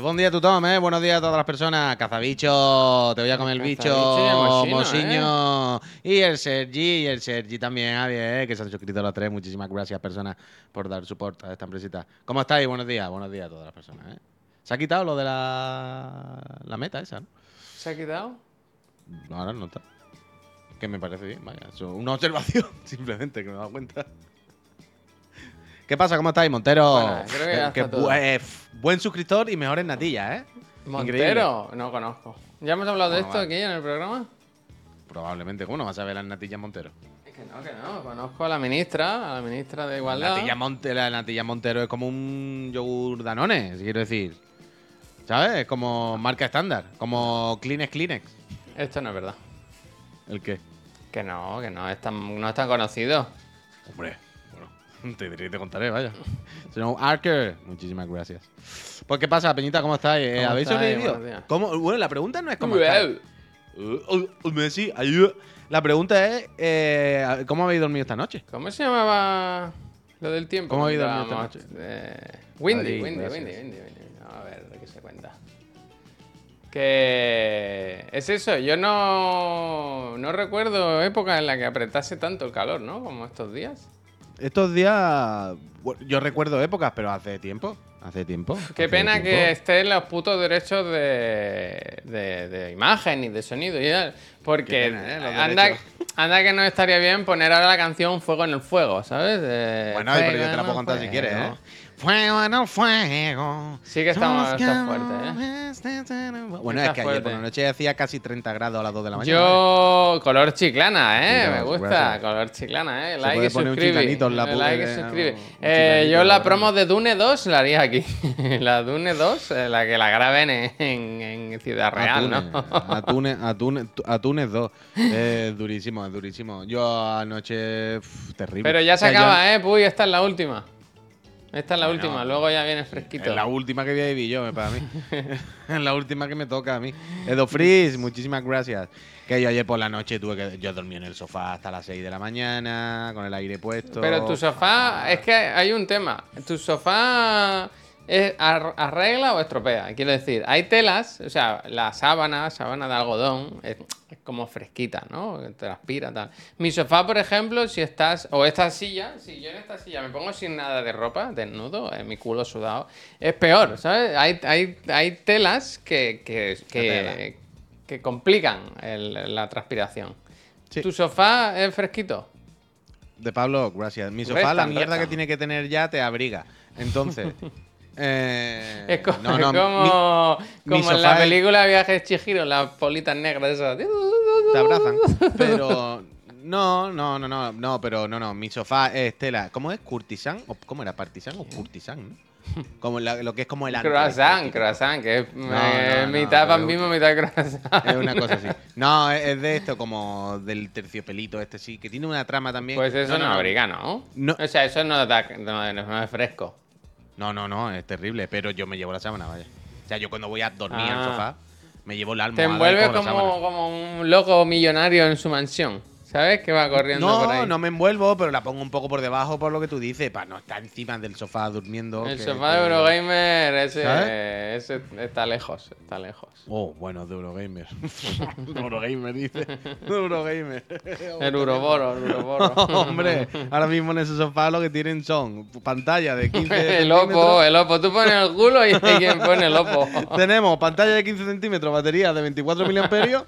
Buen día, Tom, ¿eh? Buenos días a todas las personas. Cazabicho, te voy a comer el bicho. Mosiño. Y el Sergi, y el Sergi también, Javier, ¿eh? que se han suscrito a los tres. Muchísimas gracias, personas, por dar soporte a esta empresita. ¿Cómo estáis? Buenos días, buenos días a todas las personas, ¿eh? Se ha quitado lo de la, la meta esa, ¿no? ¿Se ha quitado? No, ahora no está. Que me parece bien, vaya. Eso, una observación, simplemente, que me he dado cuenta. ¿Qué pasa? ¿Cómo estáis, Montero? Bueno, creo que ya Que está todo. bu- f- buen suscriptor y mejores natillas, ¿eh? ¿Montero? No conozco. ¿Ya hemos hablado de esto vale. aquí en el programa? Probablemente, ¿cómo no vas a ver las natillas Montero? Es que no, que no. Conozco a la ministra, a la ministra de Igualdad. Natilla Monte, la natilla Montero es como un yogur Danone, quiero decir. ¿Sabes? Es como marca estándar, como Kleenex Kleenex. Esto no es verdad. ¿El qué? Que no, que no es tan, no es tan conocido. Hombre, te diré y te contaré, vaya. Señor Arker, muchísimas gracias. Pues, ¿qué pasa, Peñita? ¿Cómo estáis? Eh, ¿Cómo ¿Habéis sobrevivido? ¿Cómo? Bueno, la pregunta no es cómo estáis. Uh, uh, Messi, ayuda. La pregunta es, eh, ¿cómo habéis dormido esta noche? ¿Cómo se llamaba lo del tiempo? ¿Cómo habéis dormido esta eh, Windy, Windy. Windy, Windy, Windy. A ver, ¿de qué se cuenta? Que es eso, yo no, no recuerdo época en la que apretase tanto el calor, ¿no? Como estos días. Estos días, yo recuerdo épocas, pero hace tiempo. Hace tiempo. Qué hace pena tiempo. que estén los putos derechos de, de, de imagen y de sonido y tal. Porque pena, ¿eh? Anda, anda que no estaría bien poner ahora la canción Fuego en el Fuego, ¿sabes? De Bueno, pero yo te la puedo contar si quieres, ¿eh? fuego. Fuego no fuego. Sí que estamos- está fuerte, Bueno, Está es que ayer por fuerte. la noche hacía casi 30 grados a las 2 de la mañana. Yo, color chiclana, ¿eh? Sí, Me gusta, gracias. color chiclana, ¿eh? Se Like puede y poner un suscribe. like y eh, suscribe. un Eh, yo la promo de Dune 2 la haría aquí. la Dune 2, eh, la que la graben en, en- en Ciudad Real, Atunes, ¿no? Atunes, Atunes, Atunes 2. Es durísimo, es durísimo. Yo anoche. pf, terrible. Pero ya O se sea, yo- acaba, ¿eh? Puy, esta es la última. Esta es la Bueno, última, luego ya viene fresquito. Es la última que voy a vivir yo, me para mí. es la última que me toca a mí. Edo Freeze, muchísimas gracias. Que yo ayer por la noche tuve que. Yo dormí en el sofá hasta las 6 de la mañana, con el aire puesto. Pero tu sofá, es que hay un tema. ¿Tu sofá es ar- arregla o estropea? Quiero decir, hay telas, o sea, la sábana, sábana de algodón, es, es como fresquita, ¿no? Transpira, tal. Mi sofá, por ejemplo, si estás, o esta silla, si yo en esta silla me pongo sin nada de ropa, desnudo, eh, mi culo sudado, es peor, ¿sabes? Hay, hay, hay telas que, que, que, que complican el- la transpiración. Sí. ¿Tu sofá es fresquito? De Pablo, gracias. Mi sofá, Restan, la mierda que tiene que tener ya te abriga. Entonces. eh, Es co- no, no, mi- como, mi como en la es- película Viajes Chihiro, las politas negras esas. te abrazan. Pero. No, no, no, no, no, pero no, no. Mi sofá es tela. ¿Cómo es? ¿Curtisán? ¿O ¿Cómo era? ¿Partisán o curtisán? ¿no? Como la- lo que es como el Croissant, croissant, que es No, eh, no, mitad pan mismo, mitad croissant. Es una cosa así. No, es es de esto, como del terciopelito este sí, que tiene una trama también. Pues eso no, abriga, ¿no? No. O sea, eso no, da, no es fresco. No, no, no, es terrible, pero yo me llevo la sábana, vaya. O sea, yo cuando voy a dormir al Ah. sofá, me llevo la Te almohada y envuelve como, como un loco millonario en su mansión. ¿Sabes? Que va corriendo por ahí. No, no me envuelvo, pero la pongo un poco por debajo por lo que tú dices, para no estar encima del sofá durmiendo. El que- sofá de Eurogamer, ese, ese está lejos, está lejos. Oh, bueno, de Eurogamer. Eurogamer, dice. Eurogamer. El Uroboro, el Uroboro. Hombre, ahora mismo en ese sofá lo que tienen son pantalla de 15 El Oppo, el Oppo. Tú pones el culo y quien pone el Oppo. Tenemos pantalla de 15 centímetros, batería de 24 miliamperios.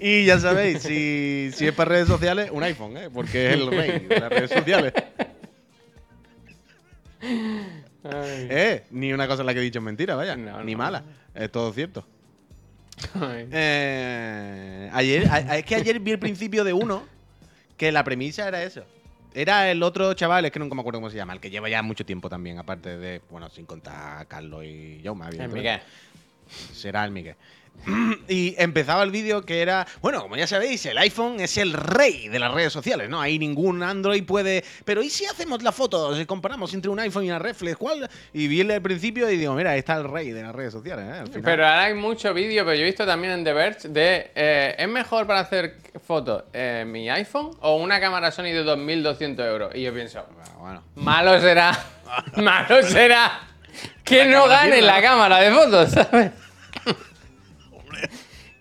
Y ya sabéis, si, si es para redes sociales, un iPhone, ¿eh? porque es el rey de las redes sociales. Ay, Eh, ni una cosa en la que he dicho es mentira, vaya. No, ni no. mala. Es todo cierto. Eh, ayer, a- es que ayer vi el principio de uno que la premisa era eso. Era el otro chaval, es que nunca me acuerdo cómo se llama, el que lleva ya mucho tiempo también, aparte de, bueno, sin contar a Carlos y. El evidentemente. Miguel. Será el Miguel. Y empezaba el vídeo que era, bueno, como ya sabéis, el iPhone es el rey de las redes sociales, ¿no? Ahí ningún Android puede... Pero ¿y si hacemos la foto? Si comparamos entre un iPhone y una reflex, ¿cuál? Y vi el del principio y digo, mira, está el rey de las redes sociales, ¿eh? Al final. Pero ahora hay mucho vídeo, pero yo he visto también en The Verge de eh, es mejor para hacer fotos en mi iPhone o una cámara Sony de 2.200 euros. Y yo pienso, Bueno, bueno. malo será, malo será que no gane la cámara de fotos, ¿sabes?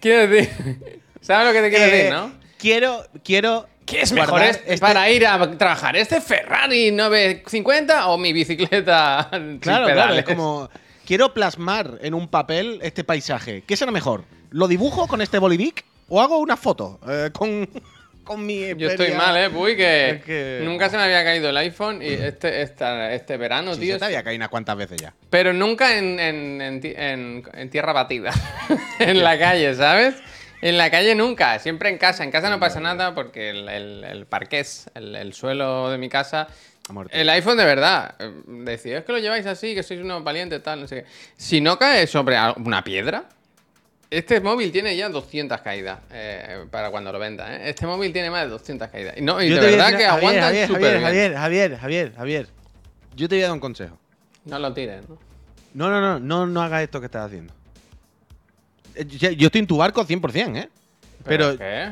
Quiero decir, ¿sabes lo que te quiero Eh, decir, no? Quiero, quiero. ¿Qué es mejor guardar es este- para ir a trabajar? ¿Este Ferrari 950 o mi bicicleta sin Claro, claro, es como. Quiero plasmar en un papel este paisaje. ¿Qué será mejor? ¿Lo dibujo con este bolivic o hago una foto eh, con, con mi. Yo estoy mal, ¿eh? Puy, que, Es que- nunca se me había caído el iPhone y este, esta- este verano, Sí, tío. se te había caído unas cuantas veces ya. Pero nunca en, en- en ti- en- en tierra batida. en la calle, ¿sabes? En la calle nunca, siempre en casa. En casa no pasa nada porque el, el, el parqués, el, el suelo de mi casa. El iPhone de verdad. eh, Decía, es que lo lleváis así, que sois unos valientes, tal, no sé qué. Si no cae sobre una piedra, este móvil tiene ya 200 caídas eh, para cuando lo venda. ¿eh? Este móvil tiene más de 200 caídas. Y No, y Yo de te voy a verdad decir- que Javier, aguantan Javier, súper Javier, bien. Javier, Javier, Javier, Javier. Yo te voy a dar un consejo. No lo tires, ¿no? No, no, no, no, no hagas esto que estás haciendo. Eh, Yo yo estoy en tu barco 100%, ¿eh? Pero, ¿Qué?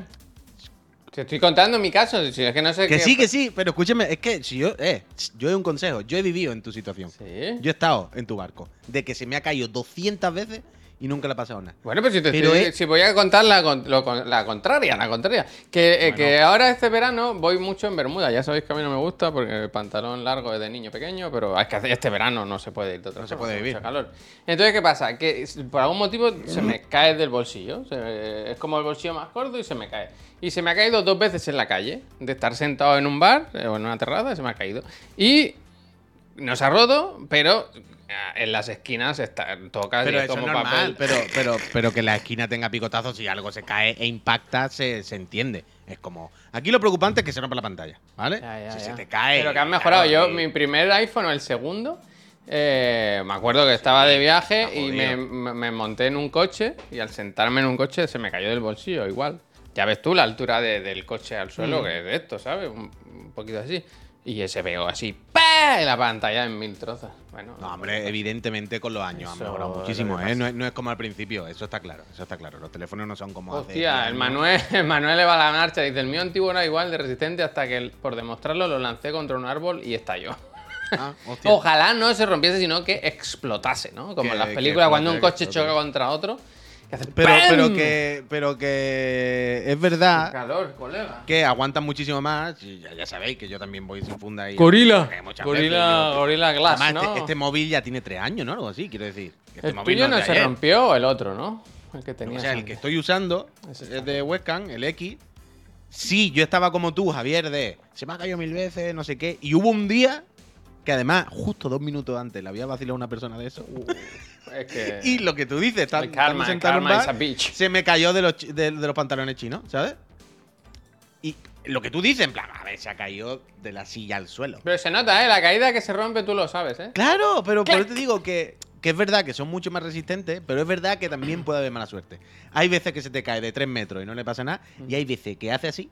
Te estoy contando mi caso, si es que no sé que qué- sí, que sí, pero escúchame, es que si yo, eh, yo he un consejo, yo he vivido en tu situación. Sí. Yo he estado en tu barco, de que se me ha caído 200 veces y nunca le ha pasado nada. Bueno, pues si te Pero es- si voy a contar la, lo la contraria, la contraria. Que, eh, que ahora este verano voy mucho en Bermuda. Ya sabéis que a mí no me gusta porque el pantalón largo es de niño pequeño, pero es que este verano no se puede ir de otra No se puede vivir. mucho calor. Entonces, ¿qué pasa? Que por algún motivo se me cae del bolsillo. Se- es como el bolsillo más corto y se me cae. Y se me ha caído dos veces en la calle. De estar sentado en un bar eh, o en una terraza, se me ha caído. Y no se ha roto, pero en las esquinas está, toca Pero y es eso es como normal, papel. pero, pero, pero que la esquina tenga picotazos, si algo se cae e impacta, se, se entiende. Es como. Aquí lo preocupante es que se rompa la pantalla, ¿vale? Ya, ya, si ya. se te cae. Pero que han mejorado. Yo, y- mi primer iPhone o el segundo, eh, me acuerdo que estaba de viaje y me, me- me monté en un coche y al sentarme en un coche se me cayó del bolsillo igual. Ya ves tú la altura de- del coche al suelo, Mm. que es de esto, ¿sabes? Un, un poquito así. Y ese pegó así, ¡pah! Y la pantalla en mil trozos. Bueno, No, hombre, evidentemente con los años han mejorado muchísimo, ¿eh? No es, no es como al principio, eso está claro, eso está claro. Los teléfonos no son como Hostia, 10 el. Manuel, el Manuel le va a la marcha. Dice, el mío antiguo era igual de resistente hasta que, por demostrarlo, lo lancé contra un árbol y estalló. Ah. Ojalá no se rompiese, sino que explotase, ¿no? Como en las películas, cuando un coche choca contra otro. Que Pero, ¡pam! pero que. Pero que es verdad Calor, colega. que aguantan muchísimo más. y ya, ya sabéis que yo también voy sin funda y. Gorila. muchas Gorila, veces yo- Gorila Glass, Además, ¿no? este, este móvil ya tiene tres años, ¿no? Algo así, quiero decir. que Este el móvil tuyo es no de se ayer. rompió, el otro, ¿no? El que tenía. O sea, el que estoy usando Ese está es de webcam, el X. Sí, yo estaba como tú, Javier, de se me ha caído mil veces, no sé qué. Y hubo un día que además, justo dos minutos antes, le había vacilado a una persona de eso. Es que... Y lo que tú dices, El karma, karma bar, se me cayó de los, chi- de, de los pantalones chinos, ¿sabes? Y lo que tú dices, en plan, a ver, se ha caído de la silla al suelo. Pero se nota, ¿eh? La caída que se rompe tú lo sabes, ¿eh? Claro, pero por eso te digo que, que es verdad que son mucho más resistentes, pero es verdad que también puede haber mala suerte. Hay veces que se te cae de 3 metros y no le pasa nada, y hay veces que hace así,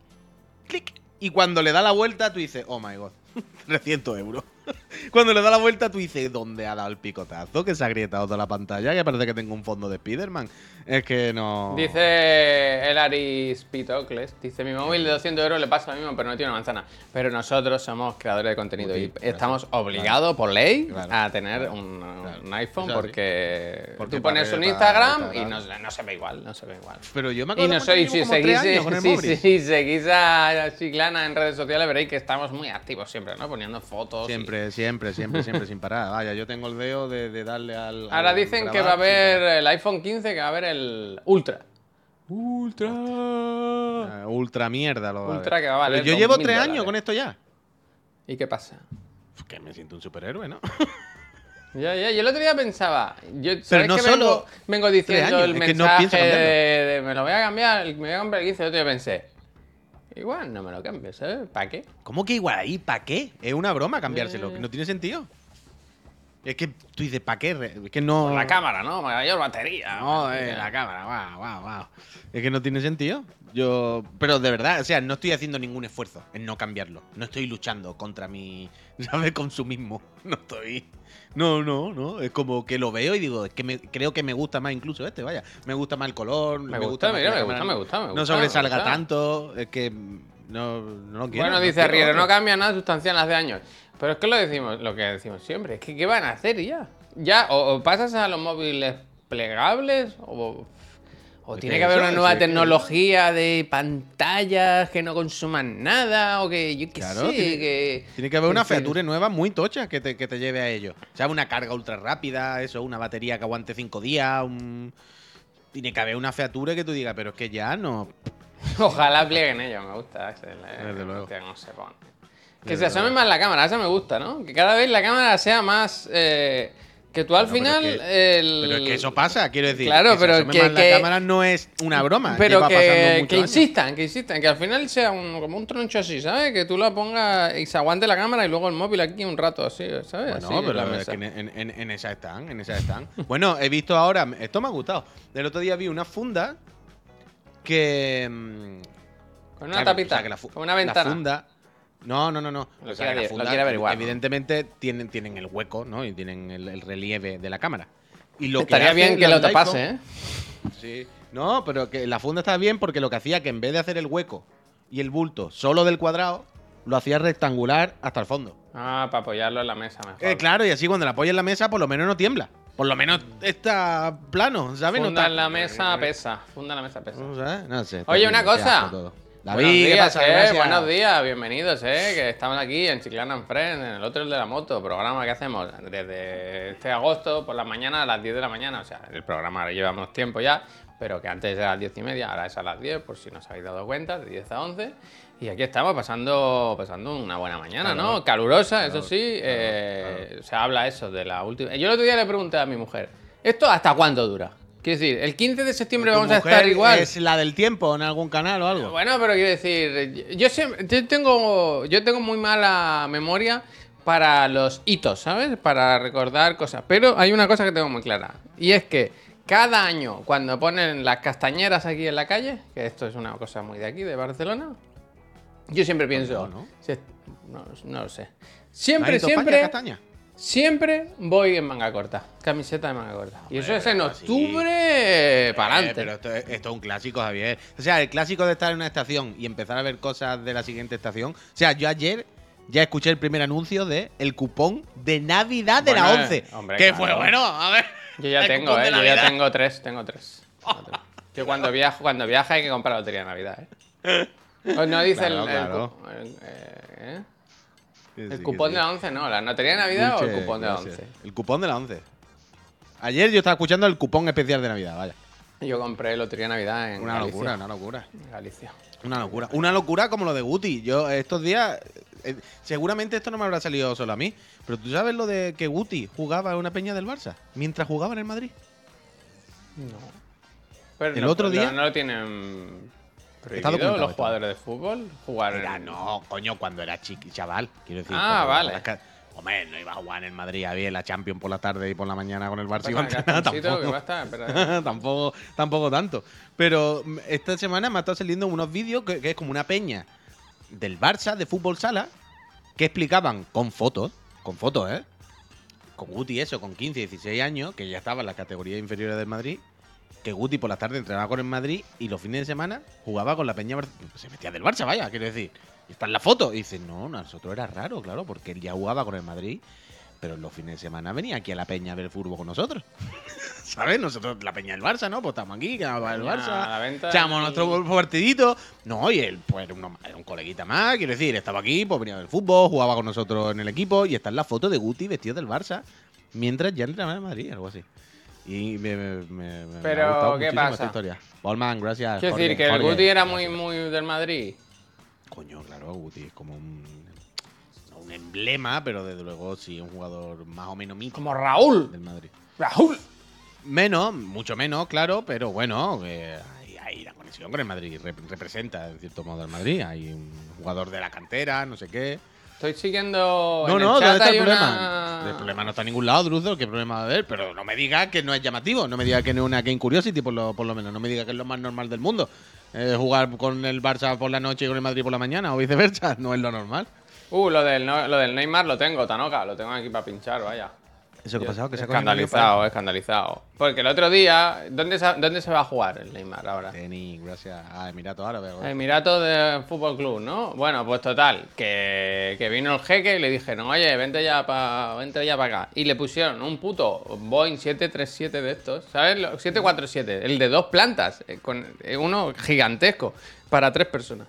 clic, y cuando le da la vuelta tú dices, oh my god, 300 euros. Cuando le da la vuelta tú dices, ¿dónde ha dado el picotazo? Que se ha agrietado toda la pantalla, que parece que tengo un fondo de Spiderman. Es que no... Dice el Aris Pitocles, dice, mi móvil de 200 euros le pasa lo mismo, pero no tiene una manzana. Pero nosotros somos creadores de contenido y Sí, claro. estamos obligados por ley Claro. a tener Claro. un, Claro. un iPhone porque, Porque tú pones un Instagram para- y no, no se ve igual, no se ve igual. Pero yo me Y acuerdo no cuando soy, si seguís, si- móvil. si seguís a Chiclana en redes sociales veréis que estamos muy activos siempre, ¿no? Poniendo fotos. y- Siempre, siempre, siempre, siempre, sin parar. Vaya, yo tengo el dedo de, de darle al. Ahora al dicen que va a haber el iPhone 15, que va a haber el Ultra. Ultra. Ah, ultra mierda lo va Ultra que va a valer Pero Yo llevo 2.000 tres años dólares. con esto ya. ¿Y qué pasa? Que me siento un superhéroe, ¿no? Ya, ya, yo el otro día pensaba, yo ¿sabes no que solo vengo, vengo diciendo el es que no mensaje de, de me lo voy a cambiar, me voy a comprar el 15, el otro día pensé, igual no me lo cambio, ¿sabes? ¿Para qué? ¿Cómo que igual ahí? ¿Para qué? Es una broma cambiárselo. Eh. que No tiene sentido. Es que tú dices, ¿para qué? Es que no. Por la cámara, ¿no? Mayor batería. No, eh, la cámara, guau, guau, guau. Es que no tiene sentido. Yo, pero de verdad, o sea, no estoy haciendo ningún esfuerzo en no cambiarlo. No estoy luchando contra mi, ¿sabes? Consumismo. No estoy. No, no, no. Es como que lo veo y digo, es que me- creo que me gusta más incluso este, vaya. Me gusta más el color. Me gusta, mira, la me gusta, me gusta, me No gusta, sobresalga me gusta. tanto. Es que no, no lo quiero. Bueno, no dice quiero Riero, no cambia nada sustancial hace años. Pero es que lo decimos, lo que decimos siempre, es que ¿qué van a hacer ya? Ya, o, o pasas a los móviles plegables, o, o Es tiene que que haber una nueva que- tecnología de pantallas que no consuman nada, o que yo qué Claro, sé, tiene- que... Tiene que haber una feature nueva muy tocha que te, que te lleve a ello. O sea, una carga ultra rápida, eso, una batería que aguante cinco días, un... Tiene que haber una feature que tú digas, pero es que ya no... Ojalá plieguen ellos, me gusta Desde luego. hostia, cómo se pone. Que Desde se asome luego. más la cámara, eso me gusta, ¿no? Que cada vez la cámara sea más... eh, que tú al Bueno, pero final... es que- el- Pero es que eso pasa, quiero decir. Claro, que pero que- más la que- cámara no es una broma. Pero que, que años. insistan, que insistan, que al final sea un, como un troncho así, ¿sabes? Que tú la pongas y se aguante la cámara y luego el móvil aquí un rato así, ¿sabes? Bueno, Así en la pero es que en, en, esa están, en esa están. bueno, he visto ahora, esto me ha gustado. El otro día vi una funda que. mm, Con una claro, tapita, o sea, que la con una la ventana. funda- no, no, no, no. Lo O sea, quiere- que la lo funda, quiere averiguar, ¿no? Evidentemente tienen, tienen el hueco, ¿no? Y tienen el, el relieve de la cámara. Y lo Estaría bien que lo tapase, ¿eh? Sí. No, pero que la funda está bien porque lo que hacía que en vez de hacer el hueco y el bulto solo del cuadrado, lo hacía rectangular hasta el fondo. Ah, para apoyarlo en la mesa mejor. Eh, claro, y así cuando la apoyas en la mesa, por lo menos no tiembla. Por lo menos está plano, ¿sabes? No Funda está- en la mesa pesa, funda en la mesa pesa. No sé, no sé. Oye, una cosa. todo. Buenos David, ¿qué días, eh, buenos días, bienvenidos, eh, que estamos aquí en Chiclana and Friends, en el otro el de la moto, programa que hacemos desde este agosto por la mañana a las 10 de la mañana, o sea, el programa llevamos tiempo ya, pero que antes era a las 10 y media, ahora es a las 10, por si no os habéis dado cuenta, de 10 a 11, y aquí estamos pasando, pasando una buena mañana, ¿no? Claro. Calurosa, eso Claro, sí, eh, se habla eso de la última... Yo el otro día le pregunté a mi mujer, ¿esto hasta cuándo dura? Quiero decir, el 15 de septiembre ¿Tu vamos a estar igual. ¿Es la del tiempo en algún canal o algo? Bueno, pero quiero decir, yo siempre, yo tengo, yo tengo muy mala memoria para los hitos, ¿sabes? Para recordar cosas. Pero hay una cosa que tengo muy clara. Y es que cada año, cuando ponen las castañeras aquí en la calle, que esto es una cosa muy de aquí, de Barcelona, yo siempre pienso. no? no, no lo sé. Siempre, ¿Manito España, siempre. castaña? Siempre voy en manga corta. Camiseta de manga corta. y eso es en octubre para Eh, adelante. pero esto, es- esto es un clásico, Javier. O sea, el clásico de estar en una estación y empezar a ver cosas de la siguiente estación. O sea, yo ayer ya escuché el primer anuncio de el cupón de Navidad de la Bueno, 11. hombre, que claro. fue bueno, a ver. Yo ya tengo, ¿eh? Yo ya Navidad. tengo tres, tengo tres. Yo cuando viajo, cuando viaja hay que comprar lotería de Navidad, ¿eh? No dice Claro, el, el claro. cu- el, eh, ¿eh? Sí, El sí, cupón sí. de la 11, no, la lotería de Navidad o el cupón de la gracias. 11. El cupón de la 11. Ayer yo estaba escuchando el cupón especial de Navidad, vaya. Yo compré lotería de Navidad en Una Galicia. locura, una locura. Galicia. Una locura. Una locura como lo de Guti. Yo estos días, eh, seguramente esto no me habrá salido solo a mí, pero tú sabes lo de que Guti jugaba en una peña del Barça mientras jugaba en el Madrid. Pero El no- otro no- día- No, lo tienen prohibido documentado los esto. jugadores de fútbol jugar en... no, coño, cuando era chiqui, chaval. Quiero decir. Ah, vale. Hombre, no iba a jugar en Madrid, había la Champions por la tarde y por la mañana con el Barça. A a tampoco. estar, tampoco, tampoco tanto. Pero mm, esta semana me ha estado saliendo unos vídeos que, que es como una peña del Barça, de fútbol sala, que explicaban con fotos, con fotos, ¿eh? Con Guti eso, con 15, 16 años, que ya estaba en las categorías inferiores del Madrid, que Guti por la tarde entrenaba con el Madrid y los fines de semana jugaba con la peña, Bar- se metía del Barça, vaya, quiero decir. Y está en la foto. Y dice, no, nosotros era raro, claro, porque él ya jugaba con el Madrid, pero en los fines de semana venía aquí a la peña a ver fútbol con nosotros. ¿Sabes? Nosotros, la peña del Barça, ¿no? Pues estamos aquí, que el Barça. a Echamos y- nuestro partidito. No, y él, pues era, uno- era un coleguita más, quiero decir, estaba aquí, pues venía del fútbol, jugaba con nosotros en el equipo y está en la foto de Guti vestido del Barça, mientras ya entrenaba en el Madrid, algo así. Y me, me, me- me Pero, ha gustado ¿qué pasa? esta historia. Gracias. Quiero decir que el Jorge, Guti era muy, muy del Madrid. Coño, claro, Guti es como un, no un emblema, pero desde luego sí, un jugador más o menos mítico Como Raúl. del Madrid. Raúl. Menos, mucho menos, claro, pero bueno, que hay, hay la conexión con el Madrid. rep- representa, en cierto modo, al Madrid. Hay un jugador de la cantera, no sé qué. Estoy siguiendo. No, en no, el ¿dónde chat está el problema? una- El problema no está en ningún lado, Druzo, ¿qué problema va a haber? Pero no me diga que no es llamativo, no me diga que no es una Game Curiosity, por lo, por lo menos. No me diga que es lo más normal del mundo. Eh, jugar con el Barça por la noche y con el Madrid por la mañana o viceversa, no es lo normal. Uh, lo del, no- lo del Neymar lo tengo, Tanoka, lo tengo aquí para pinchar, vaya. ¿Eso qué ha pasado? Que se ha escandalizado, escandalizado. Porque el otro día, ¿dónde se, ¿dónde se va a jugar el Neymar ahora? Tenis, gracias a Emiratos Árabes. güey. Emirato de Fútbol Club, ¿no? Bueno, pues total, que, que vino el jeque y le dijeron, oye, vente ya para vente ya para acá. Y le pusieron un puto Boeing 737 de estos, ¿sabes? Lo- 747, el de dos plantas, eh, con eh, uno gigantesco, para tres personas.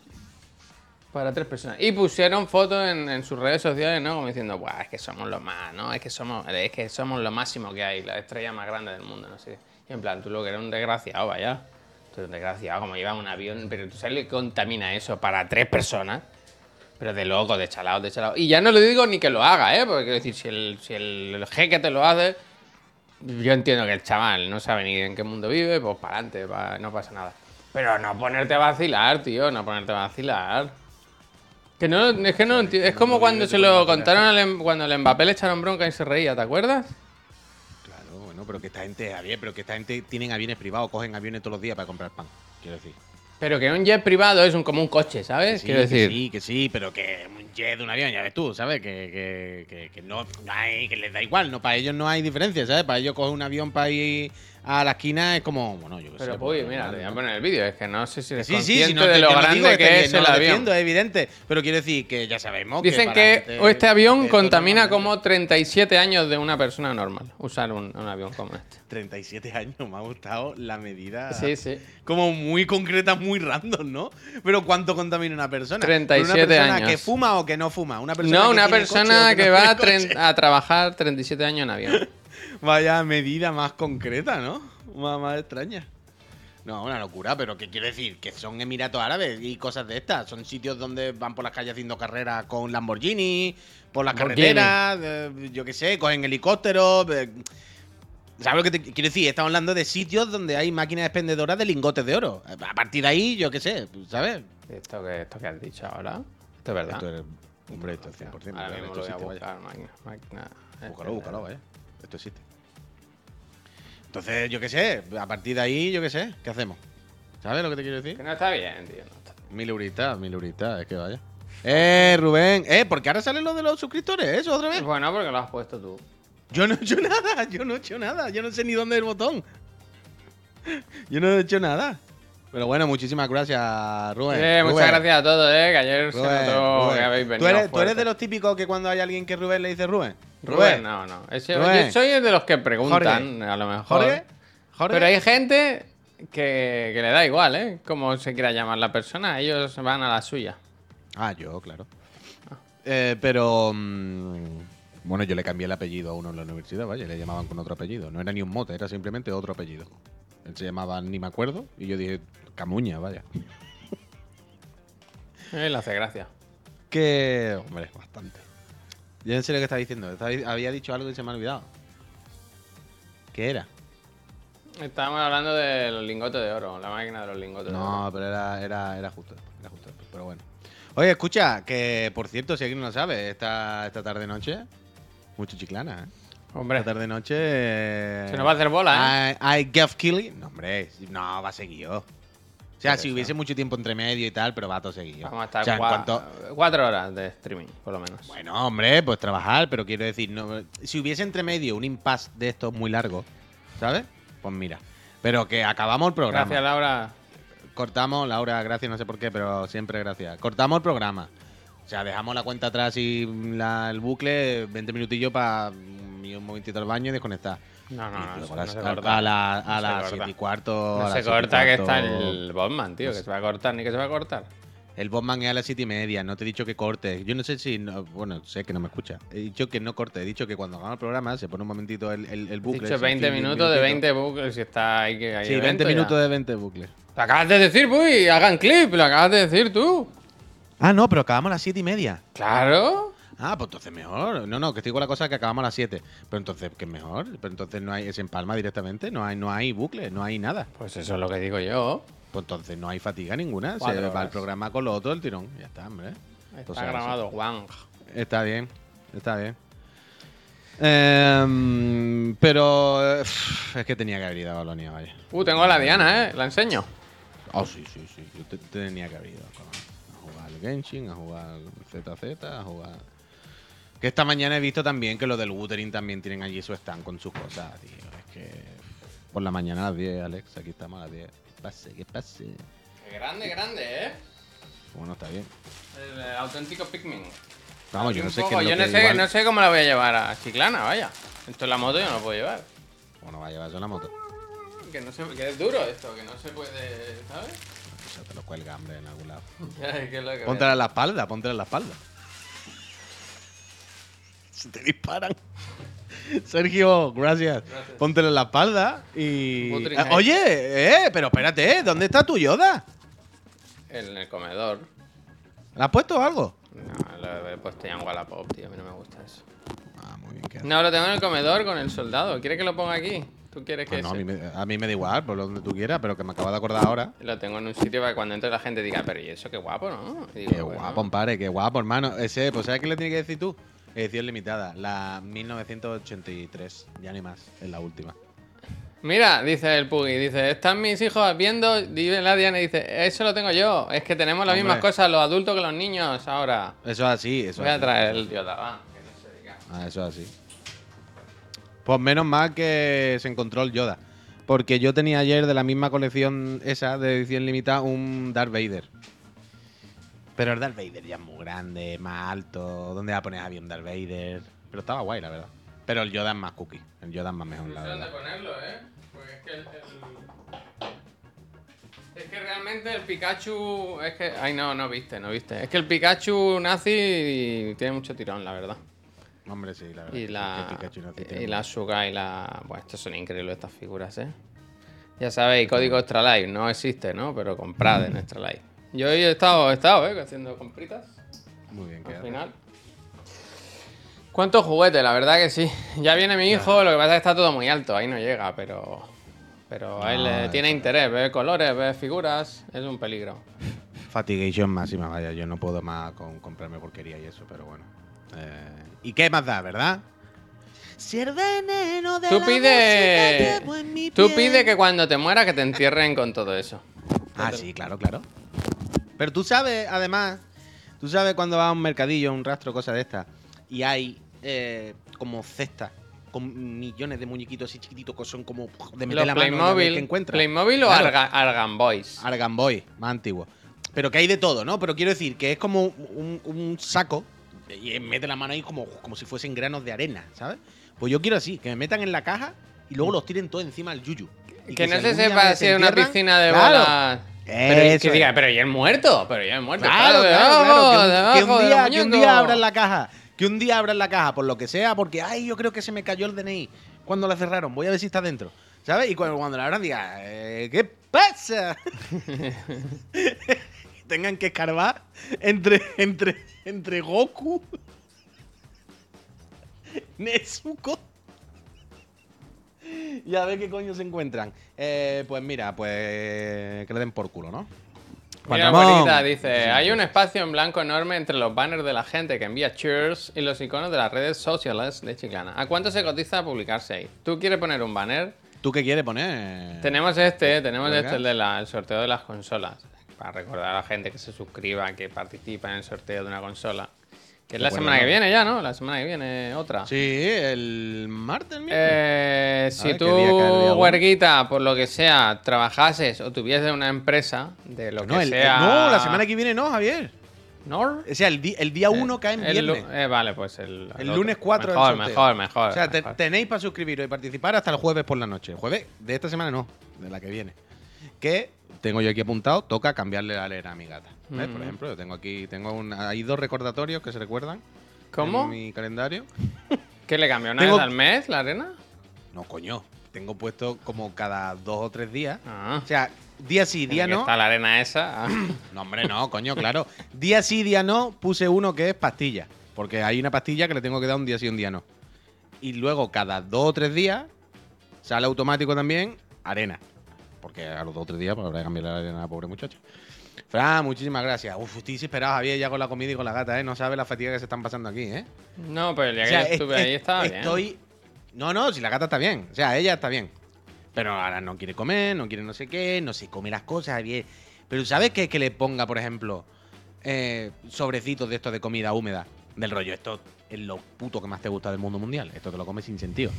Para tres personas. Y pusieron fotos en, sus redes sociales, ¿no? Como diciendo, Buah, es que somos los más, ¿no? Es que somos, es que somos lo máximo que hay, la estrella más grande del mundo, no sé. Y en plan, tú lo que eres un desgraciado, vaya. Tú eres un desgraciado, como llevas un avión, pero tú sabes lo que contamina eso para tres personas. Pero de loco, de chalado, de chalado. Y ya no le digo ni que lo haga, ¿eh? Porque quiero decir, si el, si el, el jeque te lo hace, yo entiendo que el chaval no sabe ni en qué mundo vive, pues para adelante, no pasa nada. Pero no ponerte a vacilar, tío, no ponerte a vacilar. Que no, es que no Es como cuando se lo contaron al, Em- cuando al Mbappé le echaron bronca y se reía, ¿te acuerdas? Claro, bueno, pero que esta gente, Javier, pero que esta gente tienen aviones privados, cogen aviones todos los días para comprar pan. Quiero decir. Pero que un jet privado es un, como un coche, ¿sabes? Sí, Quiero que decir. sí, que sí, pero que un jet de un avión, ya ves tú, ¿sabes? Que, que, que, que no hay, que les da igual, no para ellos no hay diferencia, ¿sabes? Para ellos coger un avión para ir a la esquina es como, bueno, yo qué sé. Pero, pues, uy, mira, te voy a poner el vídeo. Es que no sé si eres Sí, consciente sí, no, de lo no grande digo que que es no el avión. defiendo, es evidente, pero quiero decir que ya sabemos Dicen para que este avión contamina como 37 años de una persona normal. Usar un, un avión como este. 37 años, me ha gustado la medida. Sí, sí. Como muy concreta, muy random, ¿no? Pero ¿cuánto contamina una persona? 37 ¿Una persona años. que fuma o que no fuma? Una persona No, que una persona coche que va a, a trabajar 37 años en avión. Vaya medida más concreta, ¿no? Más, más extraña. No, una locura, pero ¿qué quiere decir? Que son Emiratos Árabes y cosas de estas. Son sitios donde van por las calles haciendo carreras con Lamborghini, por las Lamborghini. carreteras, eh, yo qué sé, cogen helicópteros. eh, ¿Sabes lo que te quiero decir? Estamos hablando de sitios donde hay máquinas expendedoras de lingotes de oro. A partir de ahí, yo qué sé, ¿sabes? ¿Esto que, esto que has dicho ahora? Esto es verdad. Esto es, esto es 100%. Ahora mismo lo voy a existe, vaya. buscar, máquina. máquina Búscalo, búscalo, vaya. Esto existe. Entonces, yo qué sé, a partir de ahí, yo qué sé, ¿qué hacemos? ¿Sabes lo que te quiero decir? Que no está bien, tío. no está bien. Mil euritas, mil euritas, es que vaya. Eh, Rubén, eh, porque ahora sale lo de los suscriptores, eso otra vez. Bueno, porque lo has puesto tú. Yo no he hecho nada, yo no he hecho nada, yo no sé ni dónde es el botón. Yo no he hecho nada. Pero bueno, muchísimas gracias, Rubén. Eh, muchas gracias a todos, eh, que ayer se notó Rubén. que habéis ¿Tú venido. eres, tú eres de los típicos que cuando hay alguien que Rubén le dice Rubén? Rubén, no, no. Ese-. Yo soy de los que preguntan, Jorge. a lo mejor. Jorge, Jorge. Pero hay gente que, que le da igual, ¿eh? Cómo se quiera llamar la persona, ellos van a la suya. Ah, yo, claro. Eh, pero. mm, bueno, yo le cambié el apellido a uno en la universidad, vaya, le llamaban con otro apellido. No era ni un mote, era simplemente otro apellido. Él se llamaba Ni me acuerdo y yo dije Camuña, vaya. Eh, le hace gracia. Que. Hombre, bastante. Yo en serio que estaba diciendo. Estaba- había dicho algo y se me ha olvidado. ¿Qué era? Estábamos hablando de los lingotes de oro, la máquina de los lingotes de oro. No, pero era, era, era justo era justo pero bueno. Oye, escucha, que por cierto, si alguien no lo sabe, esta, esta tarde noche, mucho chiclana, ¿eh? Hombre, Esta tarde noche. eh, se nos va a hacer bola, ¿eh? I, I Geoff Keighley. No, hombre, no, va seguido. O sea, si hubiese mucho tiempo entre medio y tal, pero va todo seguido. Vamos a estar O sea, en cua- cuanto- cuatro horas de streaming, por lo menos. Bueno, hombre, pues trabajar, pero quiero decir, no, si hubiese entre medio un impasse de estos muy largo, ¿sabes? Pues mira. Pero que acabamos el programa. Gracias, Laura. Cortamos, Laura, gracias, no sé por qué, pero siempre gracias. Cortamos el programa. O sea, dejamos la cuenta atrás y la- el bucle, 20 minutillos para un momentito al baño y desconectar. No, no, no, luego a no las, se a- corta. a la- a No se las corta. 7 y cuarto. No se corta que está el Botman, tío, que se va a cortar, ni que se va a cortar. El Botman es a las 7 y media, no te he dicho que corte. Yo no sé si. no- bueno, sé que no me escucha. He dicho que no corte, he dicho que cuando hagamos el programa se pone un momentito el, el, el He bucle. dicho sin 20 fin, diez minutos de minutitos. 20 bucles y está ahí que hay Sí, evento 20 ya. minutos de 20 bucles. Lo acabas de decir, Puy, hagan clip, lo acabas de decir tú. Ah, no, pero acabamos a las 7 y media. Claro. Ah, pues entonces mejor. No, no, que estoy con la cosa que acabamos a las 7. Pero entonces, ¿qué es mejor? Pero entonces no hay, es en palma directamente, no hay, no hay bucle, no hay nada. Pues eso es lo que digo yo. Pues entonces no hay fatiga ninguna. Se va el programa con lo otro del tirón. Ya está, hombre. Está Pues eso. grabado, Wang. Está bien, está bien. Em, pero eh, es que tenía que haber ido a Bolonia, vaya. Uh, tengo a la Diana, ¿eh? La enseño. Oh, sí, sí, sí. Yo te- tenía que haber ido a jugar al Genshin, a jugar ZZ, a jugar. Que esta mañana he visto también que los del Wuthering también tienen allí su stand con sus cosas, tío. Es que. Por la mañana a las 10, Alex. Aquí estamos a las 10. Pase, que pase. Qué grande, grande, ¿eh? Bueno, está bien. El, auténtico Pikmin. Vamos, yo no sé qué es yo no que sé, igual- no sé cómo la voy a llevar a Chiclana, vaya. Esto en la moto yo no lo puedo llevar. Bueno, va a llevar eso en la moto. Que no se, que es duro esto, que no se puede, ¿sabes? Sea, te lo cuelga, hombre, en algún lado. Póntela en la espalda, póntela en la espalda. Se te disparan. Sergio, gracias. Gracias. Póntela en la espalda y. Eh, Heights. oye, eh, pero espérate, ¿eh? ¿dónde está tu Yoda? En el comedor. ¿Le has puesto algo? No, lo he puesto ya en Wallapop, tío. A mí no me gusta eso. Ah, muy bien. ¿qué No, lo tengo en el comedor con el soldado. ¿Quieres que lo ponga aquí? ¿Tú quieres que Ah, no, a, mí me, a mí me da igual, por donde tú quieras, pero que me acabo de acordar ahora. Lo tengo en un sitio para que cuando entre la gente diga, pero ¿y eso qué guapo, no? Digo, Qué bueno. guapo, compadre, qué guapo, hermano. Ese, pues ¿sabes qué le tienes que decir tú? Edición limitada, la 1983, ya ni más, es la última. Mira, dice el Puggy, dice, están mis hijos viendo, dice la Diana, dice, eso lo tengo yo, es que tenemos las Hombre. mismas cosas los adultos que los niños ahora. Eso es así, eso Voy es a así. traer el Yoda, va. que no se diga. Ah, eso es así. Pues menos mal que se encontró el Yoda. Porque yo tenía ayer de la misma colección esa de edición limitada un Darth Vader. Pero el Darth Vader ya es muy grande, más alto. ¿Dónde va a poner a un Darth Vader? Pero estaba guay, la verdad. Pero el Yoda es más cookie. El Yoda es más mejor, la verdad. ponerlo, ¿eh? Porque es que el, el- Es que realmente el Pikachu... Es que... Ay, no, no viste, no viste. Es que el Pikachu nazi tiene mucho tirón, la verdad. Hombre, sí, la verdad. Y la, no y la Suga y la... Bueno, estos son increíbles estas figuras, ¿eh? Ya sabéis, código Extra Life no existe, ¿no? Pero comprad en Extra Life. Yo he estado, he estado, ¿eh? Haciendo compritas Muy bien, al final. ¿Cuántos juguetes? La verdad que sí. Ya viene mi hijo, lo que pasa es que está todo muy alto, ahí no llega, pero... Pero a él No, le eso tiene interés, ve colores, ve figuras, es un peligro. Fatigation máxima, vaya. Yo no puedo más con comprarme porquería y eso, pero bueno. Eh, ¿Y qué más da, verdad? Si el veneno de Tú la pide... música llevo en mi Tú piel. pide que cuando te mueras que te entierren con todo eso. Ah, sí, claro, claro. Pero tú sabes, además, tú sabes cuando vas a un mercadillo, un rastro, cosas de estas, y hay eh, como cestas con millones de muñequitos así chiquititos que son como de meter Los la mano y a ver Playmobil, qué encuentras. Playmobil o Claro. Arga- Argan Boys. Argan Boy, más antiguo. Pero que hay de todo, ¿no? Pero quiero decir que es como un, un saco y mete la mano ahí como, como si fuesen granos de arena, ¿sabes? Pues yo quiero así, que me metan en la caja y luego los tiren todo encima al yuyu. Que no si se sepa si es una piscina de claro, bolas. Pero que diga, pero ya es muerto, pero ya es muerto. Claro, claro, claro, que un- que, un día, que un día abran la caja, que un día abran la caja, por lo que sea, porque, ay, yo creo que se me cayó el DNI cuando la cerraron, voy a ver si está dentro, ¿sabes? Y cuando, cuando la abran diga, eh, ¿qué pasa? Tengan que escarbar entre, entre, entre Goku, Nezuko y a ver qué coño se encuentran. Eh, pues mira, pues que le den por culo, ¿no? Mira, abuelita, dice, hay un espacio en blanco enorme entre los banners de la gente que envía cheers y los iconos de las redes sociales de Chiclana. ¿A cuánto se cotiza publicarse ahí? ¿Tú quieres poner un banner? ¿Tú qué quieres poner? Tenemos este, tenemos este, el del sorteo de las consolas. Para recordar a la gente que se suscriba, que participa en el sorteo de una consola. Que es la semana que viene ya, ¿no? La semana que viene otra. Sí, el martes, el miércoles. Eh, si ver, tú, ¿qué día cae el huerguita, por lo que sea, trabajases o tuvieses una empresa de lo no, que el- sea. no, la semana que viene no, Javier. ¿Nor? O sea, el, di- el día 1 cae en El viernes. eh, vale, pues el. El otro. lunes 4 Mejor, el sorteo. mejor, mejor. O sea, te- mejor. tenéis para suscribiros y participar hasta el jueves por la noche. Jueves de esta semana no, de la que viene. Que tengo yo aquí apuntado, toca cambiarle la arena a mi gata. ¿Ves? Por Mm. ejemplo, yo tengo aquí, tengo un- hay dos recordatorios que se recuerdan. ¿Cómo? En mi calendario. ¿Qué le cambió una Tengo- vez al mes la arena? No, coño. Tengo puesto como cada dos o tres días. Ah. O sea, día sí, día que no. Está la arena esa. ah. No, hombre, no, coño, claro. Día sí, día no, puse uno que es pastilla. Porque hay una pastilla que le tengo que dar un día sí, un día no. Y luego, cada dos o tres días, sale automático también arena. Porque a los dos o tres días pues, habrá que cambiar la arena a la pobre muchacha. Fran, muchísimas gracias. Uf, estoy desesperado, Javier, ya con la comida y con la gata, ¿eh? No sabe la fatiga que se están pasando aquí, ¿eh? No, pero el día O que yo estuve es- ahí es- estaba bien. estoy... No, no, si la gata está bien. O sea, ella está bien. Pero ahora no quiere comer, no quiere no sé qué, no se come las cosas bien. Pero ¿sabes qué? Que le ponga, por ejemplo, eh, sobrecitos de estos de comida húmeda. Del rollo, esto es lo puto que más te gusta del mundo mundial. Esto te lo comes sin sentido.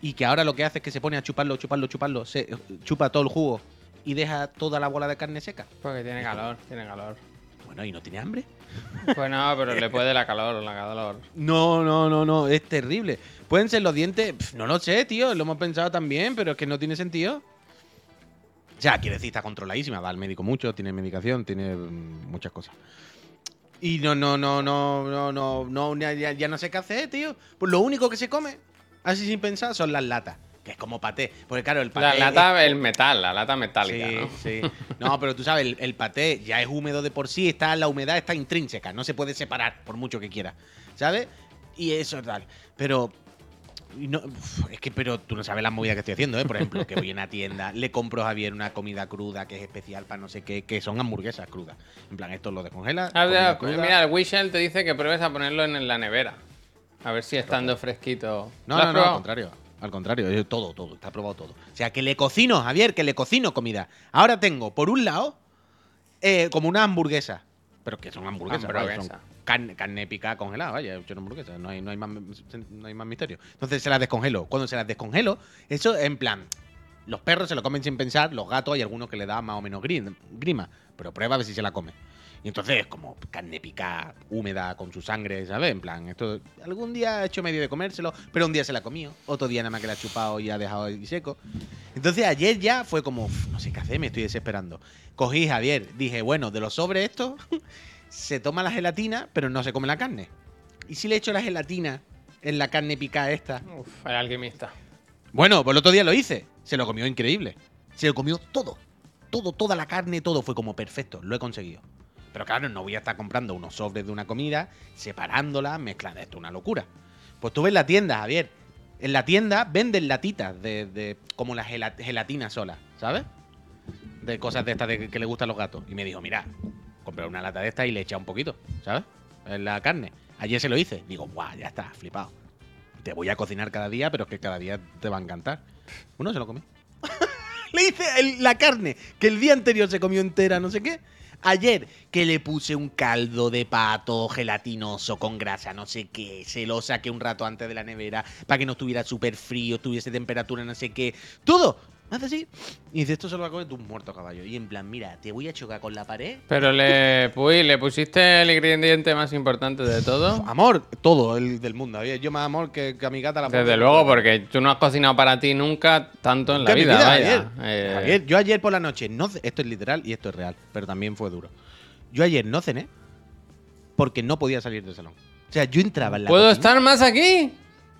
Y que ahora lo que hace es que se pone a chuparlo, chuparlo, chuparlo, se chupa todo el jugo y deja toda la bola de carne seca. Porque tiene calor, tiene calor. Bueno, ¿y no tiene hambre? Pues no, pero le puede la calor, la calor. No, no, no, no, es terrible. ¿Pueden ser los dientes? Pf, no lo sé, tío, lo hemos pensado también, pero es que no tiene sentido. Ya, quiere decir, está controladísima, va al médico mucho, tiene medicación, tiene mm, muchas cosas. Y no, no, no, no, no, no, no, ya- ya no sé qué hacer, tío. Pues lo único que se come, así sin pensar, son las latas. Que es como paté. Porque claro, el paté. La es- lata, el metal, la lata metálica, Sí, ¿no? sí. No, pero tú sabes, el, el paté ya es húmedo de por sí, está, la humedad está intrínseca, no se puede separar por mucho que quiera, ¿sabes? Y eso tal. Pero. no- es que, pero tú no sabes las movidas que estoy haciendo, ¿eh? Por ejemplo, que voy a una tienda, le compro a Javier una comida cruda que es especial para no sé qué, que son hamburguesas crudas. En plan, esto lo descongela. Ah, cruda. mira, el Wishel te dice que pruebes a ponerlo en la nevera. A ver si estando fresquito. No, ¿Lo has no, no, al contrario. Al contrario, yo todo, todo, está probado todo. O sea, que le cocino, Javier, que le cocino comida. Ahora tengo, por un lado, eh, como una hamburguesa. Pero que son hamburguesas, ¿vale? Hamburguesa. Son carne, carne picada congelada, vaya, he hecho una hamburguesa. No hay, no, hay más, no hay más misterio. Entonces se las descongelo. Cuando se las descongelo, eso en plan. Los perros se lo comen sin pensar, los gatos hay algunos que le da más o menos grima. Pero prueba a ver si se la come. Y entonces, como carne picada, húmeda, con su sangre, ¿sabes? En plan, esto algún día ha hecho medio de comérselo, pero un día se la ha comido, otro día nada más que la ha chupado y ha dejado ahí seco. Entonces ayer ya fue como, "Uf, no sé qué hacer, me estoy desesperando. Cogí Javier, dije, bueno, de los sobres estos, se toma la gelatina, pero no se come la carne. ¿Y si le echo la gelatina en la carne picada esta? Uf, el alquimista. Bueno, pues el otro día lo hice. Se lo comió increíble. Se lo comió todo. Todo, toda la carne, todo. Fue como perfecto. Lo he conseguido. Pero claro, no voy a estar comprando unos sobres de una comida, separándola, mezclando. Esto es una locura. Pues tú ves la tienda, Javier. En la tienda venden latitas de, de- como la gela- gelatina sola, ¿sabes? De cosas de estas de que, le gustan a los gatos. Y me dijo, mira, compré una lata de esta y le echa un poquito, ¿sabes? En la carne. Ayer se lo hice. Digo, guau, ya está, flipado. Te voy a cocinar cada día, pero es que cada día te va a encantar. Uno se lo comió. le hice el- la carne, que el día anterior se comió entera, no sé qué. Ayer, que le puse un caldo de pato gelatinoso con grasa, no sé qué. Se lo saqué un rato antes de la nevera para que no estuviera súper frío, tuviese temperatura, no sé qué. Todo. Hace así. Y dice, esto se lo va a comer tú muerto, caballo. Y en plan, mira, te voy a chocar con la pared. Pero le, uy, le pusiste el ingrediente más importante de todo. Amor, todo el del mundo. Yo más amor que, que a mi gata la Desde luego, porque tú no has cocinado para ti nunca tanto en la vida. vaya. Eh, Javier, yo ayer por la noche, no, esto es literal y esto es real, pero también fue duro. Yo ayer no cené porque no podía salir del salón. O sea, yo entraba en la ¿Puedo cocina, estar más aquí?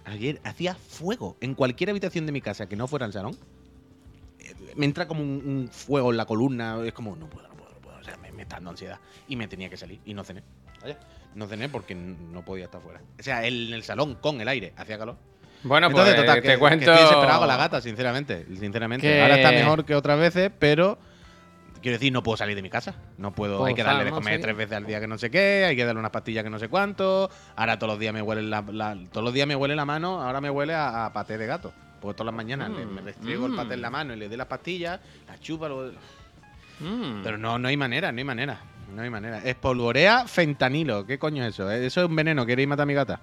Ayer hacía fuego en cualquier habitación de mi casa que no fuera el salón. Me entra como un, un fuego en la columna. Es como, no puedo, no puedo, no puedo. O sea, me, me está dando ansiedad. Y me tenía que salir. Y no cené. Vaya, No cené porque no podía estar fuera. O sea, en el salón con el aire hacía calor. Bueno, Entonces, pues total, te que, que cuento. estoy desesperado con la gata, sinceramente. Sinceramente. Que- Ahora está mejor que otras veces, pero. Quiero decir, no puedo salir de mi casa. No puedo. hay Pues, que darle de comer Sí. tres veces al día que no sé qué. Hay que darle unas pastillas que no sé cuánto. Ahora todos los días me huele la, la- todos los días me huele la mano. Ahora me huele a, a paté de gato. Porque todas las mañanas le- me restriego el paté en la mano y le doy las pastillas, las chupa, lo- Mm. pero no, no hay manera, no hay manera. No hay manera. Espolvorea fentanilo. ¿Qué coño es eso? Eso es un veneno. ¿Queréis matar a mi gata?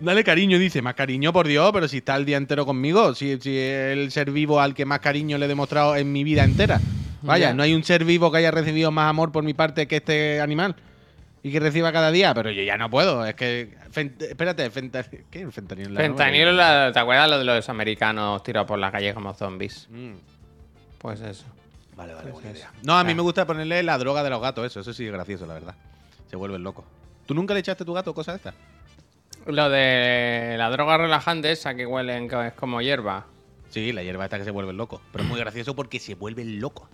Dale cariño, dice. Más cariño, por Dios, pero si está el día entero conmigo. Si, si es el ser vivo al que más cariño le he demostrado en mi vida entera. Vaya, Ya. no hay un ser vivo que haya recibido más amor por mi parte que este animal. Y que reciba cada día. Pero yo ya no puedo. Es que. fent- espérate, fentanilo. ¿Qué es el fentanilo? en la ¿te acuerdas lo de los americanos tirados por la calle como zombies? Mm. Pues eso. Vale, vale, buena Pues idea. eso. No, a mí me gusta ponerle la droga de los gatos, eso. Eso sí es gracioso, la verdad. Se vuelven locos. ¿Tú nunca le echaste a tu gato cosas estas? Lo de la droga relajante esa que huelen que es como hierba. Sí, la hierba esta que se vuelven locos. Pero es muy gracioso porque se vuelven locos.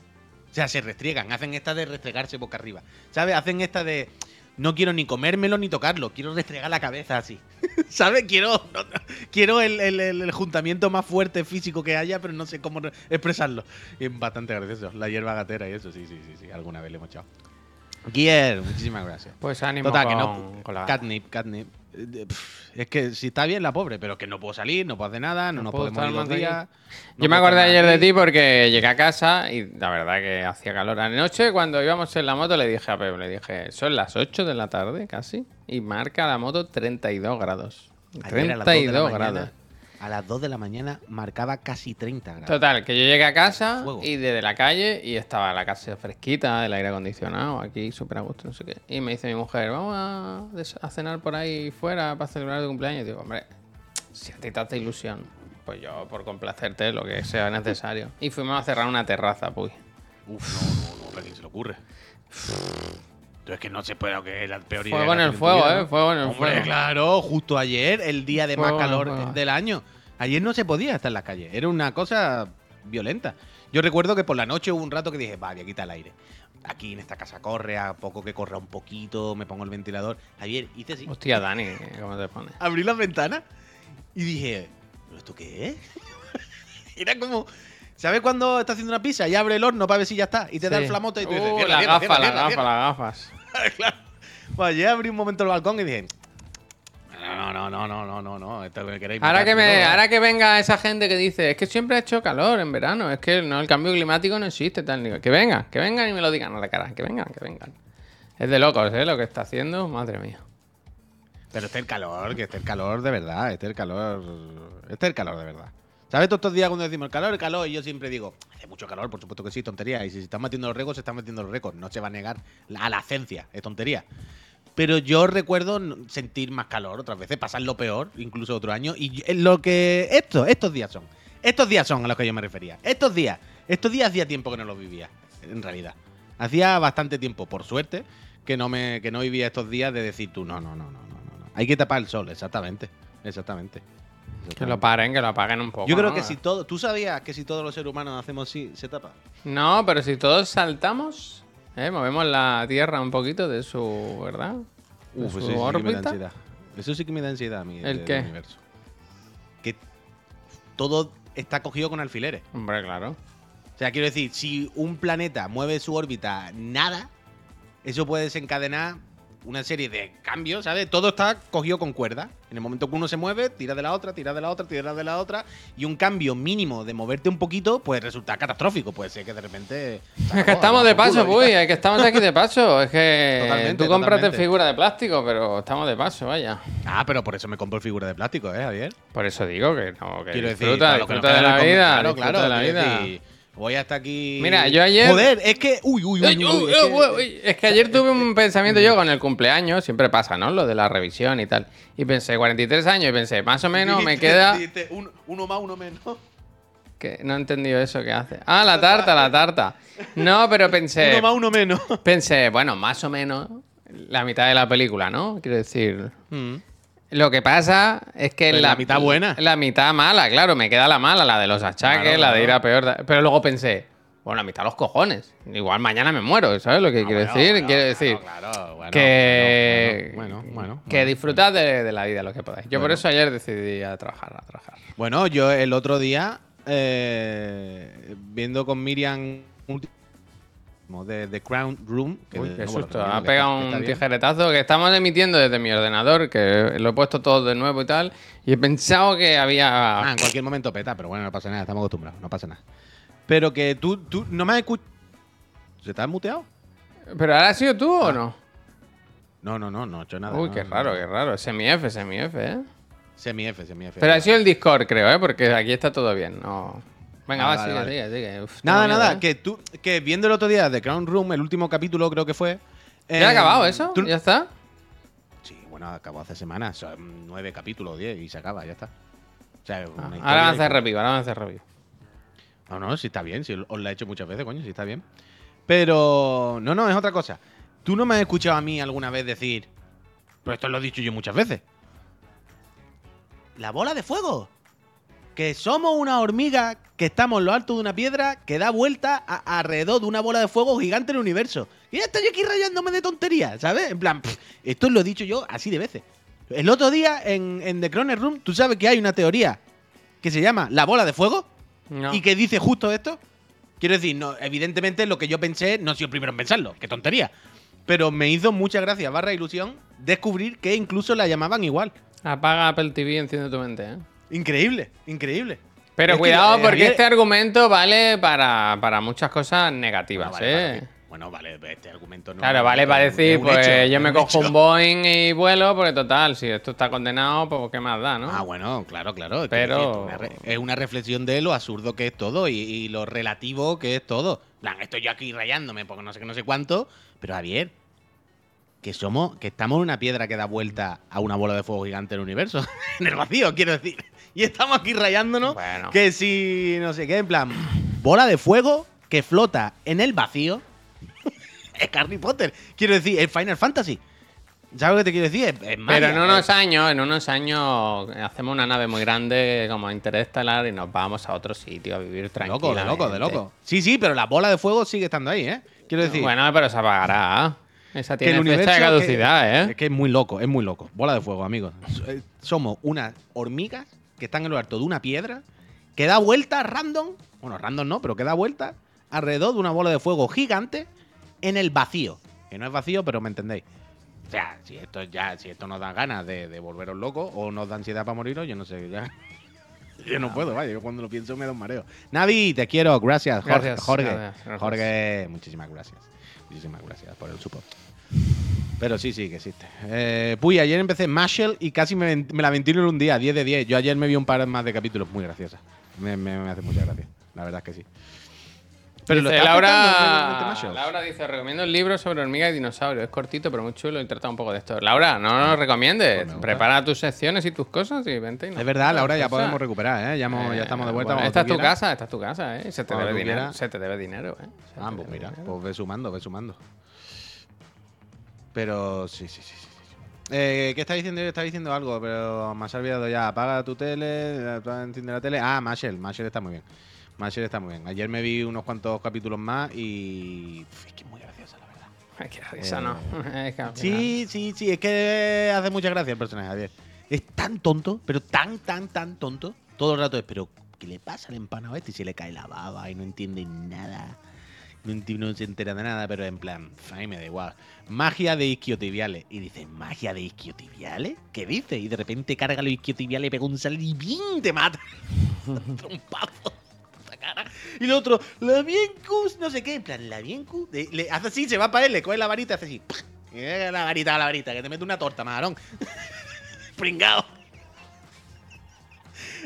O sea, se restriegan. Hacen esta de restregarse boca arriba. ¿Sabes? Hacen esta de. No quiero ni comérmelo ni tocarlo. Quiero restregar la cabeza así. ¿Sabes? Quiero, no, no, quiero el, el- el- juntamiento más fuerte físico que haya, pero no sé cómo re- expresarlo. Es bastante gracioso. La hierba gatera y eso, sí, sí, sí. sí. Alguna vez le hemos echado. Gier, muchísimas gracias. Pues ánimo Total, con, que no. con la... Catnip, catnip. Es que si está bien la pobre, pero que no puedo salir, no puedo hacer nada, no, No nos puedo podemos ir estar dos más días. no Yo me acordé ayer de ti porque llegué a casa y la verdad que hacía calor. Anoche cuando íbamos en la moto le dije a Pep, le dije, son las 8 de la tarde casi y marca la moto 32 grados. Ayer a las dos de la 32 mañana, grados. A las 2 de la mañana marcaba casi 30 grados. Total, que yo llegué a casa Fuego. y desde la calle y estaba la casa fresquita, el aire acondicionado, aquí súper a gusto, no sé qué. Y me dice mi mujer, vamos a cenar por ahí fuera para celebrar tu cumpleaños. Y digo, hombre, si a ti te hace ilusión, pues yo por complacerte lo que sea necesario. Y fuimos a cerrar una terraza, pues. Uf, no, no, no, ¿a quién se le ocurre? Entonces que no se puede, que era el peor idea Fuego en el fuego, ¿eh? ¿no? Fuego en el Hombre, fuego. claro, justo ayer, el día de Fuego más calor del año. Ayer no se podía estar en la calle, era una cosa violenta. Yo recuerdo que por la noche hubo un rato que dije, va, voy a quitar el aire. Aquí en esta casa corre, a poco que corra un poquito, me pongo el ventilador. Ayer hice así, Hostia, Dani, ¿cómo te pones? abrí las ventanas y dije, ¿pero esto qué es? Era como, ¿sabes cuando estás haciendo una pizza y abre el horno para ver si ya está? Y te da el flamote y tú Uh, dices, "Cierra, la gafa, la gafa, cierra". las gafas. claro. Pues ayer abrí un momento el balcón y dije, no, no, no, no, no, no, no, esto que queréis Ahora que, me, no, no". ahora que venga esa gente que dice, es que siempre ha hecho calor en verano, es que no, el cambio climático no existe, tal. Digo, que vengan, que vengan y me lo digan a la cara, que vengan, que vengan. Es de locos, ¿eh? Lo que está haciendo, madre mía. Pero este es el calor, que este es el calor de verdad, este es el calor, este es el calor de verdad. ¿Sabes todos estos días cuando decimos el calor, el calor? Y yo siempre digo, hace mucho calor, por supuesto que sí, tontería. Y si se están metiendo los récords, se están metiendo los récords. No se va a negar a la ciencia, es tontería. Pero yo recuerdo sentir más calor otras veces, pasarlo peor, incluso otro año. Y lo que. Esto, estos días son. Estos días son a los que yo me refería. Estos días. Estos días hacía tiempo que no los vivía, en realidad. Hacía bastante tiempo, por suerte, que no me que no vivía estos días de decir tú, no, no, no, no, no. no. Hay que tapar el sol, exactamente. Exactamente. Que lo paren, que lo apaguen un poco. Yo creo ¿no? que si todo. ¿Tú sabías que si todos los seres humanos hacemos así, se tapa? No, pero si todos saltamos, ¿eh? movemos la Tierra un poquito de su, ¿verdad? De Uf, su eso sí que me da órbita. ansiedad. Eso sí que me da ansiedad a mí. ¿El qué? universo. Que todo está cogido con alfileres. Hombre, claro. O sea, quiero decir, si un planeta mueve su órbita nada, eso puede desencadenar una serie de cambios, ¿sabes? Todo está cogido con cuerda. En el momento que uno se mueve, tira de la otra, tira de la otra, tira de la otra. Y un cambio mínimo de moverte un poquito puede resultar catastrófico. Puede ser que de repente. Es que estamos de paso, uy, es que estamos aquí de paso. Es que Totalmente, tú compraste figura de plástico, pero estamos de paso, vaya. Ah, pero por eso me compro figura de plástico, ¿eh, Javier? Por eso digo que no, que Quiero decir, disfruta, que nos disfruta de la vida, Claro, disfruta claro. de la vida. decir, voy hasta aquí. Mira, yo ayer- Joder, es que. Uy, uy, uy. Uy, es que- uy, uy. Es que ayer tuve un pensamiento yo con el cumpleaños, siempre pasa, ¿no? Lo de la revisión y tal. Y pensé, 43 años, y pensé, más o menos me queda. uno más, uno menos. que No he entendido eso que hace. Ah, la tarta, la tarta. No, pero pensé. Uno más, uno menos. Pensé, bueno, más o menos la mitad de la película, ¿no? Quiero decir. Mm. Lo que pasa es que la mitad buena. La mitad mala, claro, me queda la mala, la de los achaques, Claro, la de ir a peor. Pero luego pensé, bueno, la mitad los cojones. Igual mañana me muero, ¿sabes lo que Ah, quiero bueno, decir? bueno, quiero decir claro, bueno, que. Bueno, bueno, Que disfrutad de, de la vida lo que podáis. Yo por eso ayer decidí a trabajar, a trabajar. Bueno, yo el otro día, eh, viendo con Miriam de The Crown Room. que Uy, qué no, susto. Ha pegado está un tijeretazo que estamos emitiendo desde mi ordenador, que lo he puesto todo de nuevo y tal. Y he pensado que había. Ah, en cualquier momento peta, pero bueno, no pasa nada, estamos acostumbrados, no pasa nada. Pero que tú, tú no me has escuchado. ¿Se te has muteado? ¿Pero ahora has sido tú o no? No, no, no, no he hecho nada. Uy, no, qué no, raro, qué raro. Semi-F, semi-F, ¿eh? Semi-F, semi-F. Pero ha sido el Discord, creo, ¿eh? Porque aquí está todo bien. No. Venga, va, sigue, sigue, sigue. Uf, Nada, miedo, nada, ¿eh? que tú, que viendo el otro día The Crown Room, el último capítulo creo que fue. ¿Ya ha eh, acabado eso? tú- ¿Ya está? Sí, bueno, acabó hace semanas, son nueve capítulos, diez, y se acaba, ya está. O sea, Ah, ahora van a hacer review, ahora van a hacer review. No, no, sí está bien, sí, os la he hecho muchas veces, coño, sí está bien. Pero, no, no, es otra cosa. Tú no me has escuchado a mí alguna vez decir, pero esto lo he dicho yo muchas veces. La bola de fuego. Que somos una hormiga que estamos en lo alto de una piedra que da vuelta a- alrededor de una bola de fuego gigante en el universo. Y ya estoy aquí rayándome de tonterías, ¿sabes? En plan, pff, esto lo he dicho yo así de veces. El otro día en, en The Croner Room, tú sabes que hay una teoría que se llama la bola de fuego No. y que dice justo esto. Quiero decir, no, evidentemente lo que yo pensé no soy el primero en pensarlo, qué tontería. Pero me hizo mucha gracia, barra ilusión, descubrir que incluso la llamaban igual. Apaga Apple TV y enciende tu mente, ¿eh? Increíble, increíble. Pero Es cuidado, porque este argumento vale para, para muchas cosas negativas, Bueno, vale, ¿eh? vale. Bueno, vale, este argumento no. Claro, vale para decir, pues hecho, yo me cojo hecho. un Boeing y vuelo, porque total, si esto está condenado, pues qué más da, ¿no? Ah, bueno, claro, claro. Pero- Es, una re- es una reflexión de lo absurdo que es todo y, y lo relativo que es todo. En plan, estoy yo aquí rayándome porque no sé qué, no sé cuánto. Pero Javier, que somos, que estamos en una piedra que da vuelta a una bola de fuego gigante en el universo. en el vacío, quiero decir. Y estamos aquí rayándonos Bueno. que si no sé qué, en plan, bola de fuego que flota en el vacío. es Harry Potter. Quiero decir, es Final Fantasy. ¿Sabes lo que te quiero decir? Es, es Pero en es- unos años, en unos años hacemos una nave muy grande como Interestelar y nos vamos a otro sitio a vivir De tranquilo. loco, de loco, de loco. Sí, sí, pero la bola de fuego sigue estando ahí, ¿eh? Quiero decir, Bueno, pero se apagará. Esa que el tiene fecha de que- caducidad, Es ¿eh? que es muy loco, es muy loco. Bola de fuego, amigos. Eh, Somos unas hormigas que están en lo alto de una piedra que da vueltas random. Bueno, random no, pero que da vueltas alrededor de una bola de fuego gigante en el vacío. Que no es vacío, pero me entendéis. O sea, si esto ya, si esto nos da ganas de, de volveros locos o nos da ansiedad para moriros, yo no sé, ya. Yo no puedo, vaya, yo cuando lo pienso me da un mareo. Navi, te quiero, gracias, Jorge. Gracias, Jorge, gracias. Jorge, muchísimas gracias. Muchísimas gracias por el support. Pero sí, sí, que existe. Eh, puy, ayer empecé Marshall y casi me, la ventilo en un día, 10 de 10. Yo ayer me vi un par más de capítulos muy graciosas. Me, me- me hace mucha gracia, la verdad es que sí. Pero lo dice, está Laura. Laura dice, recomiendo el libro sobre hormigas y dinosaurios. Es cortito, pero muy chulo y trata un poco de esto. Laura, no nos recomiendes. Pues. Prepara tus secciones y tus cosas y vente. y nos Es verdad, Laura, ya podemos recuperar, ¿eh? Ya, hemos- ya estamos de vuelta. Bueno, esta es tu quieras. casa, esta es tu casa, ¿eh? Se te debe dinero. Se te debe dinero, ¿eh? Se Ah, te pues debe mira, dinero. pues ve sumando, ve sumando. Pero sí, sí, sí, sí. Eh, ¿Qué está diciendo? Está diciendo algo, pero me has olvidado ya. Apaga tu tele, enciende la tele. Ah, Marshall, Marshall está muy bien. Marshall está muy bien. Ayer me vi unos cuantos capítulos más y. Uf, es que es muy graciosa, la verdad. ¿no? Es que al final- Sí, sí, sí, es que hace mucha gracia el personaje, Javier. Es tan tonto, pero tan, tan, tan tonto. Todo el rato es, pero ¿qué le pasa al empanado este? Y se le cae la baba y no entiende nada. No, se entera de nada, pero en plan, a mí me da igual. Magia de isquiotibiales. Y dice, ¿magia de isquiotibiales? ¿Qué dice? Y de repente carga los isquiotibiales, pega un salto y ¡bing! te mata. Trompazo. Cara. Y el otro, la Viencus, no sé qué, en plan, la Viencus. de- le hace así, se va para él, le coge la varita, hace así. la varita, la varita, que te mete una torta, marón. Pringao.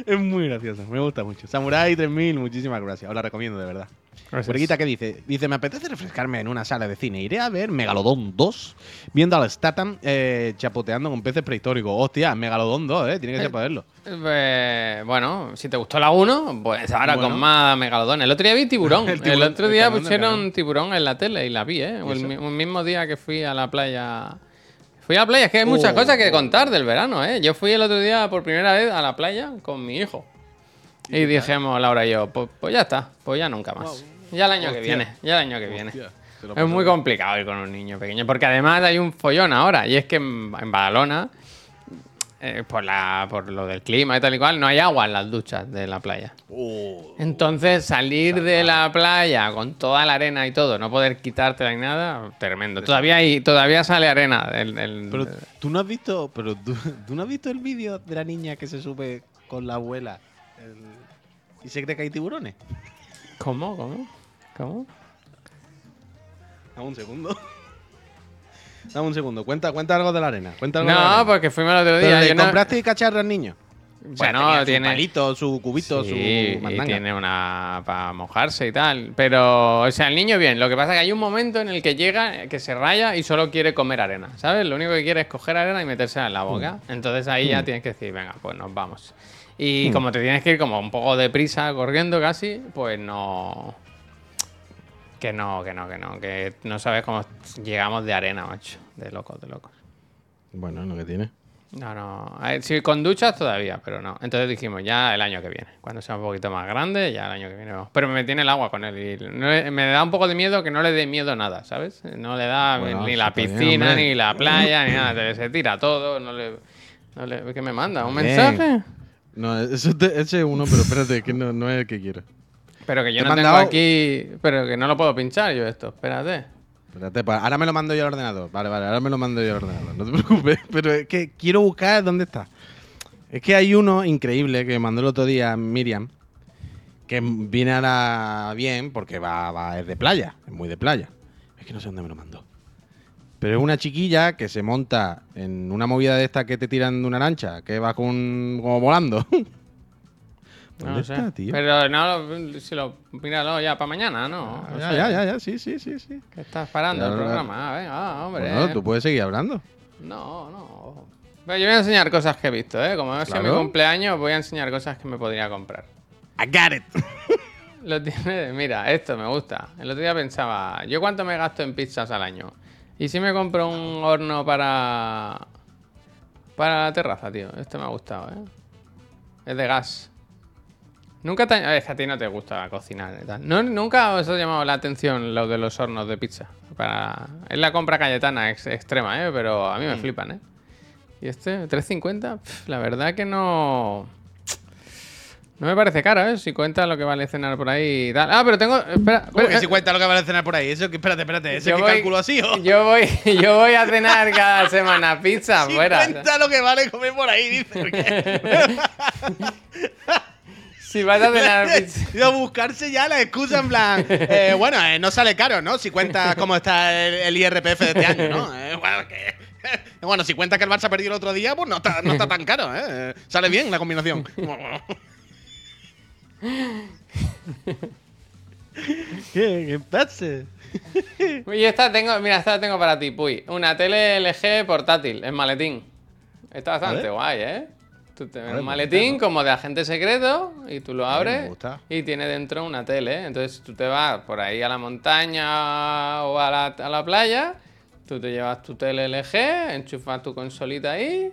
Es muy gracioso, me gusta mucho. Samurai 3000, muchísimas gracias. Os la recomiendo, de verdad. Borguita, ¿qué dice? Dice, me apetece refrescarme en una sala de cine. Iré a ver Megalodón 2, viendo al Statham eh, chapoteando con peces prehistóricos. Hostia, Megalodón 2, ¿eh? Tiene que ser para verlo. Eh, bueno, si te gustó la 1, pues ahora Bueno. con más megalodón. El otro día vi tiburón. El El, otro el día del pusieron tiburón en la tele y la vi, ¿eh? ¿Y El, mismo día que fui a la playa. Fui a la playa, es que hay muchas Oh. cosas que contar del verano, ¿eh? Yo fui el otro día por primera vez a la playa con mi hijo. Y dijimos, Laura y yo, pues, pues ya está, pues ya nunca más. Ya el año que viene, ya el año que viene. Hostia, Es muy bien. complicado ir con un niño pequeño, porque además hay un follón ahora, y es que en, en Badalona, eh, por, la, por lo del clima y tal y cual, no hay agua en las duchas de la playa. Oh. Entonces, salir de la playa con toda la arena y todo, no poder quitártela ni nada, tremendo. Todavía hay, todavía sale arena. del- del- Pero tú no has visto, pero tú, tú no has visto el vídeo de la niña que se sube con la abuela el- y se cree que hay tiburones. ¿Cómo? ¿Cómo? ¿Cómo? Dame un segundo. Dame un segundo. Cuenta, cuenta algo de la arena. Cuenta algo de la No, arena. porque fuimos el otro día. le yo no- compraste cacharra al niño. Bueno, tenía su tiene- palito, su cubito, Sí, su y mandanga. tiene una para mojarse y tal. Pero, o sea, el niño bien. Lo que pasa es que hay un momento en el que llega, que se raya y solo quiere comer arena. ¿Sabes? Lo único que quiere es coger arena y metérsela en la boca. Entonces ahí ya tienes que decir, venga, pues nos vamos. Y como te tienes que ir como un poco deprisa, corriendo casi, pues no. Que no, que no, que no. Que no sabes cómo llegamos de arena, macho. De locos, de locos. Bueno, lo que tiene. No, no. Ver, Sí, con duchas todavía, pero no. Entonces dijimos, ya el año que viene. Cuando sea un poquito más grande, ya el año que viene. vamos. Pero me tiene el agua con él. Y no le- me da un poco de miedo que no le dé miedo nada, ¿sabes? No le da Bueno, ni la bien, piscina, ni la playa, ni nada. Se tira todo. No le, no le- ¿Qué me manda? ¿Un Bien. mensaje? No, eso te- ese es uno, pero espérate, que no, no es el que quiero. Pero que yo Te no he tengo mandado- aquí. Pero que no lo puedo pinchar yo esto. Espérate. Espérate, pues ahora me lo mando yo al ordenador. Vale, vale, ahora me lo mando yo al ordenador. No te preocupes. Pero es que quiero buscar dónde está. Es que hay uno increíble que me mandó el otro día Miriam. Que viene ahora bien porque va, va, es de playa. Es muy de playa. Es que no sé dónde me lo mandó. Pero es una chiquilla que se monta en una movida de esta que te tiran de una lancha, que va con, como volando. No ¿Dónde lo sé. está, tío? Pero no, lo- si lo. Míralo ya para mañana, ¿no? Ah, ya, ya, ya, ya, sí, sí, sí, sí. Que estás parando Ya, el programa. Venga, ah, hombre. Bueno, tú puedes seguir hablando. No, no. Pero yo voy a enseñar cosas que he visto, ¿eh? Como es mi Claro. cumpleaños, voy a enseñar cosas que me podría comprar. I got it. Lo tiene, mira, esto me gusta. El otro día pensaba, ¿yo cuánto me gasto en pizzas al año? ¿Y si me compro un horno para. para la terraza, tío? Este me ha gustado, ¿eh? Es de gas. Nunca te. Es que a ti no te gusta cocinar y tal. No, nunca os ha llamado la atención lo de los hornos de pizza. Para... Es la compra cayetana ex- extrema, ¿eh? Pero a mí me flipan, ¿eh? Y este, 3.50, pf, la verdad que no. No me parece caro, ¿eh? Si cuenta lo que vale cenar por ahí y tal. Ah, pero tengo. Espera, ¿Cómo espera, que si eh, cuenta lo que vale cenar por ahí? Eso que, espérate, espérate, ¿ese yo que voy- cálculo así o? Yo voy, yo voy a cenar cada semana pizza Si fuera. cuenta lo que vale comer por ahí, dice. Si vas a cenar pizza. Buscarse ya la excusa en plan. eh, bueno, eh, no sale caro, ¿no? Si cuenta cómo está el, el IRPF de este año, ¿no? Eh, bueno, que- bueno, si cuenta que el Barça perdió el otro día, pues no está, no está tan caro. Eh, Sale bien la combinación. ¿Qué? ¿Qué pasa? Y esta tengo, mira, esta tengo para ti, Puy. Una tele LG portátil en maletín. Está bastante guay, ¿eh? Tú te ver, un maletín gusta, como de agente secreto y tú lo abres y tiene dentro una tele. ¿eh? Entonces tú te vas por ahí a la montaña o a la, a la playa, tú te llevas tu tele LG, enchufas tu consolita ahí.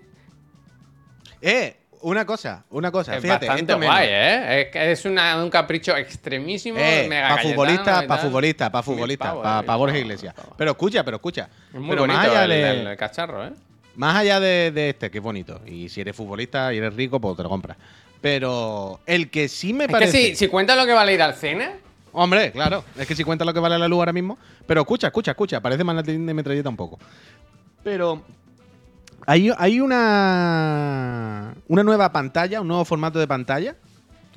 Eh, una cosa, una cosa. Es Fíjate, bastante guay, ¿eh? Es, que es una- un capricho extremísimo, Eh, para futbolista, para futbolista, para futbolista, para mil Borja pavos, Iglesias. Pero escucha, pero escucha. Es muy pero bonito más allá el, de, el- el cacharro, ¿eh? Más allá de, de este, que es bonito. Y si eres futbolista y eres rico, pues te lo compras. Pero el que sí me Es que parece. si, si cuenta lo que vale ir al cine, Hombre, claro. Es que si cuenta lo que vale la luz ahora mismo. Pero escucha, escucha, escucha. Parece maletín de metralleta un poco. Pero. Hay, hay una. Una nueva pantalla, un nuevo formato de pantalla.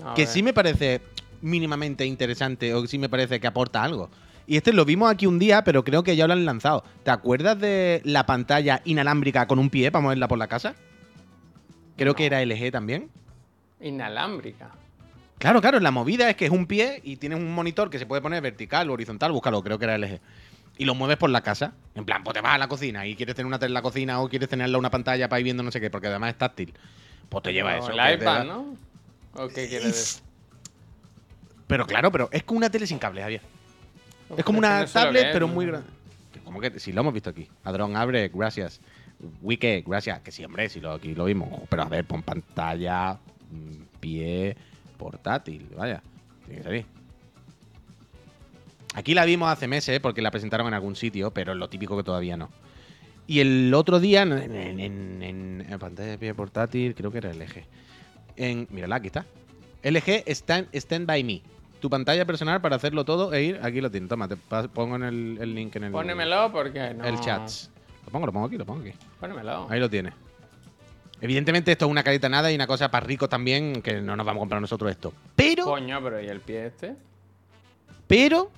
A que ver. sí me parece mínimamente interesante o que sí me parece que aporta algo. Y este lo vimos aquí un día, pero creo que ya lo han lanzado. ¿Te acuerdas de la pantalla inalámbrica con un pie para moverla por la casa? Creo que era LG también. Inalámbrica. Claro, claro, la movida es que es un pie y tienes un monitor que se puede poner vertical o horizontal, búscalo, creo que era LG. Y lo mueves por la casa. En plan, pues te vas a la cocina y quieres tener una tele en la cocina o quieres tenerla una pantalla para ir viendo no sé qué, porque además es táctil. Pues te lleva O eso. El iPad, da- ¿no? ¿O qué quieres decir? Pero claro, pero es como una tele sin cable, Javier. Es como una no tablet, es, pero ¿no? muy grande. Como que si lo hemos visto aquí. Adrón abre, gracias. Wike, gracias. Que sí, hombre, si lo, aquí lo vimos. Pero a ver, pon pantalla, mm, pie, portátil, vaya. Tiene que salir. Aquí la vimos hace meses porque la presentaron en algún sitio, pero es lo típico que todavía no. Y el otro día, en, en- en- en- en pantalla de pie portátil, creo que era LG. En, mírala, aquí está. LG Stand, Stand By Me. Tu pantalla personal para hacerlo todo e ir. Aquí lo tienes. Toma, te pongo en el, el link en el, Pónemelo porque no. el chat. Lo pongo, lo pongo aquí, lo pongo aquí. Pónemelo. Ahí lo tienes. Evidentemente esto es una carita nada y una cosa para ricos también, que no nos vamos a comprar nosotros esto. Pero, Coño, pero ¿y el pie este? pero,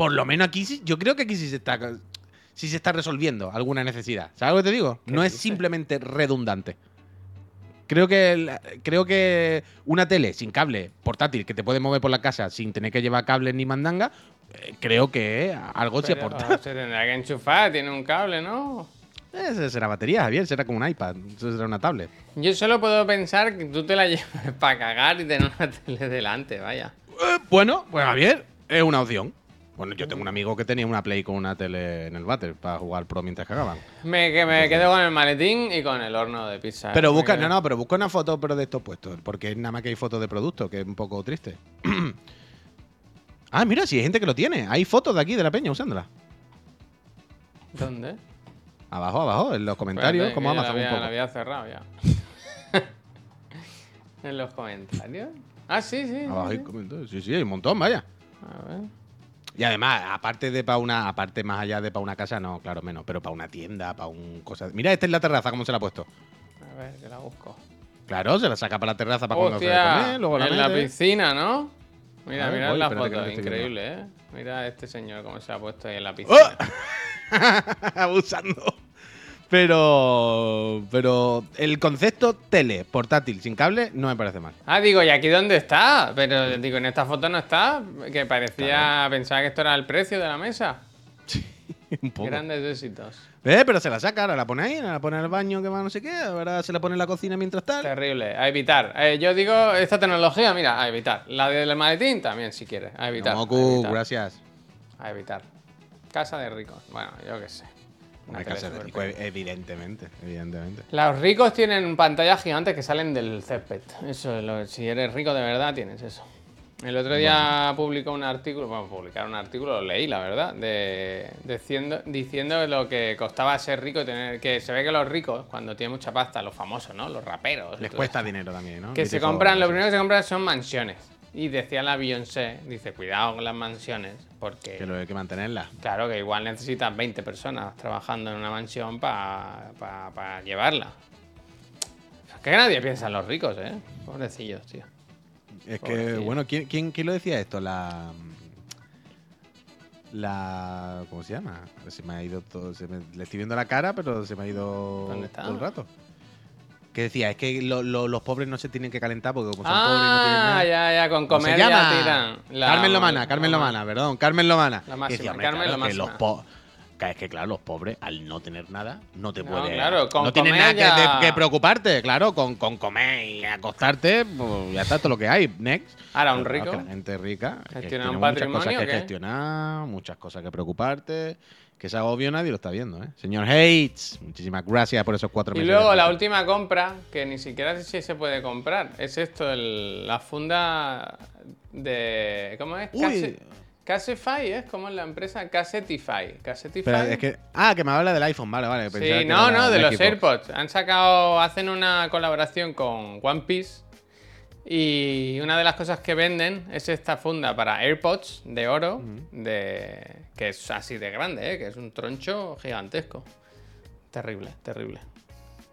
por lo menos aquí sí, yo creo que aquí sí se está, sí se está resolviendo alguna necesidad. ¿Sabes lo que te digo? ¿Qué No es simplemente redundante. Creo que, creo que una tele sin cable portátil que te puede mover por la casa sin tener que llevar cables ni mandanga, eh, creo que algo Pero, aporta. Se tendrá que enchufar, tiene un cable, ¿no? Esa será batería, Javier, será como un iPad, eso será una tablet. Yo solo puedo pensar que tú te la llevas para cagar y tener una tele delante, vaya. Eh, bueno, pues Javier, es una opción. Bueno, yo tengo un amigo que tenía una Play con una tele en el váter para jugar pro mientras cagaban. Me, que me quedo con el maletín y con el horno de pizza. Pero busca, no, no, pero busca una foto pero de estos puestos, porque nada más que hay fotos de producto, que es un poco triste. ah, mira, si hay gente que lo tiene. Hay fotos de aquí de la peña usándola. ¿Dónde? Abajo, abajo, en los comentarios, Espérate, como que la Amazon un había, poco. la había cerrado ya. en los comentarios. Ah, sí, sí. sí, Abajo hay sí. comentarios. Sí, sí, hay un montón, vaya. A ver. Y además, aparte de para una, aparte más allá de para una casa, no, claro, menos, pero para una tienda, para un cosa. Mira, esta es la terraza, cómo se la ha puesto. A ver, que la busco. Claro, se la saca para la terraza para cuando se comer, luego la en la piscina, ¿no? Mira, ver, mira voy, la foto, increíble, ¿eh? Mira este señor cómo se ha puesto ahí en la piscina. ¡Oh! Abusando. Pero. Pero el concepto tele portátil sin cable no me parece mal. Ah, digo, ¿y aquí dónde está? Pero digo, en esta foto no está, que parecía, pensaba que esto era el precio de la mesa. Un poco. Grandes éxitos. Eh, pero se la saca, ahora la pone ahí, ahora la pone al baño que va no sé qué, ahora se la pone en la cocina mientras tal. Terrible, a evitar. Eh, yo digo, esta tecnología, mira, a evitar. La del maletín también, si quieres, a evitar. Moku, evitar. gracias. A evitar. Casa de ricos. Bueno, yo qué sé. Una casa de rico, evidentemente, evidentemente. Los ricos tienen pantallas gigantes que salen del césped. Eso es lo, si eres rico de verdad, tienes eso. El otro día publicó un artículo, bueno, publicar un artículo, lo leí, la verdad, de, diciendo, diciendo lo que costaba ser rico y tener. Que se ve que los ricos, cuando tienen mucha pasta, los famosos, ¿no? Los raperos. Les cuesta eso, dinero también, ¿no? Que se compran, lo primero que se compran son mansiones. Y decía la Beyoncé, dice, cuidado con las mansiones, porque. Que lo hay que mantenerla. Claro que igual necesitas 20 personas trabajando en una mansión para llevarla. Es que nadie piensa en los ricos, ¿eh? Pobrecillos, tío. Es que, bueno, ¿quién, quién, quién lo decía esto? La. La. ¿Cómo se llama? Se me ha ido todo. se me- le estoy viendo la cara, pero se me ha ido ¿Dónde está? todo el rato. Que decía, es que lo- lo- los pobres no se tienen que calentar porque como son pobres y no tienen Ah, nada. ya, ya, con ¿Cómo comer se llama? tiran. La- Carmen Lomana, Carmen Lomana, perdón, Carmen Lomana. La máxima, decía, Carmen claro, la que los po- es que claro, los pobres, al no tener nada, no te No, pueden. claro, con no tienes nada que, ya- de- que preocuparte, claro, con, con comer y acostarte, pues ya está todo lo que hay. Next. Ahora, un Pero claro, rico. la gente rica que Gestiona un muchas patrimonio, cosas que gestionar, muchas cosas que preocuparte. Que ese agobio nadie lo está viendo, ¿eh? Señor Hates, muchísimas gracias por esos cuatro Y meses. luego de la última compra, que ni siquiera sé si se puede comprar, es esto, el- la funda de... ¿Cómo es? Uy. Case- Casify, ¿es? ¿Cómo es la empresa? Casetify. Espera, es que, ah, que me habla del iPhone, vale, vale. Sí, no, no, de los. AirPods. Han sacado, hacen una colaboración con One Piece y una de las cosas que venden es esta funda para AirPods de oro, de que es así de grande, ¿eh? que es un troncho gigantesco. Terrible, terrible.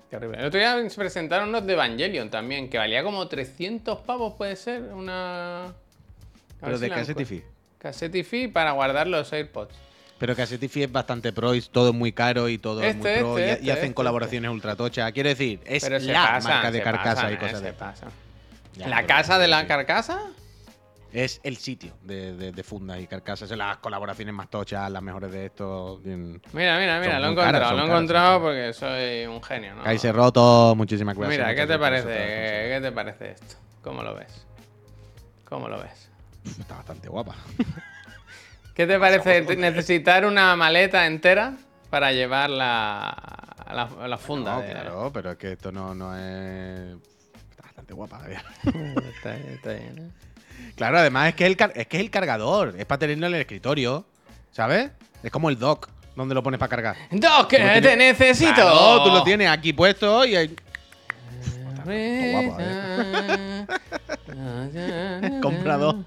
Terrible. El otro día se presentaron unos de Evangelion también, que valía como 300 pavos, puede ser, una... A Pero si de la Cassetify. para guardar los AirPods. Pero Cassetify es bastante pro y todo es muy caro y todo es muy Este, pro este, y, y este, hacen este, colaboraciones ultra tochas. Quiero decir, es Pero se la pasan, marca de se carcasa pasan, y ¿eh? cosas Se de pasan. Ya, ¿La casa de la sí. carcasa? Es el sitio de, de, de fundas y carcasas. Son las colaboraciones más tochas, las mejores de esto. Bien. Mira, mira, mira, lo he caras, encontrado, lo he encontrado porque soy un genio, ¿no? Kaiser Roto, muchísimas gracias. Mira, ¿qué te parece? ¿Qué te parece esto? ¿Cómo lo ves? ¿Cómo lo ves? Está bastante guapa. ¿Qué te parece necesitar una maleta entera para llevar la, la, la funda? No, de- claro, pero es que esto no, no es. Bastante guapa. Está bien, está bien, ¿eh? Claro, además es que, es el car- es que es el cargador. Es para tenerlo en el escritorio. ¿Sabes? Es como el dock, donde lo pones para cargar. Doc, lo te tienes- necesito. Claro, tú lo tienes aquí puesto y ahí. Comprado.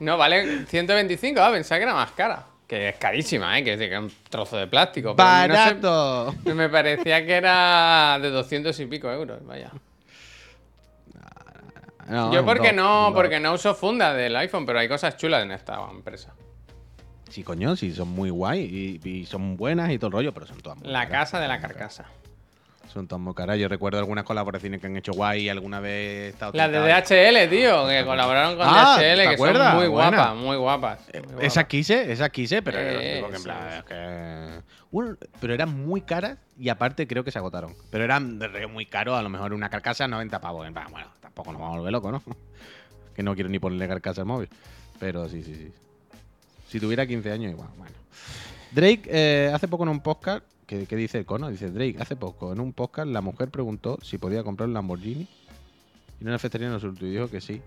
No, vale 125, ah, pensaba que era más cara. Que es carísima, ¿eh? Que es decir, que es un trozo de plástico. pero no sé- ¡Barato! me parecía que era de 200 y pico euros, vaya. No, Yo porque no, porque no uso funda del iPhone, pero hay cosas chulas en esta empresa. Sí, coño, sí, son muy guay y, y son buenas y todo el rollo, pero son todas muy La casa de la carcasa. Son muy caras. Yo recuerdo algunas colaboraciones que han hecho guay y alguna vez he estado Las de. DHL, tío, que colaboraron con Ah, DHL, ¿te que son acuerdas? muy Buena. guapas, muy guapas. muy Esas quise, esas quise, pero, Eh, digo que en sí, plan, sí. es que- Bueno, pero eran muy caras y aparte creo que se agotaron. Pero eran muy caros, a lo mejor una carcasa 90 pavos. En plan, Bueno, tampoco nos vamos a volver locos, ¿no? Que no quiero ni ponerle carcasa al móvil. Pero sí, sí, sí. Si tuviera 15 años, igual, bueno. Drake, eh, hace poco en un podcast, ¿qué, qué dice el cono? Dice Drake, hace poco en un podcast la mujer preguntó si podía comprar un Lamborghini y no le afectaría en absoluto y dijo que sí.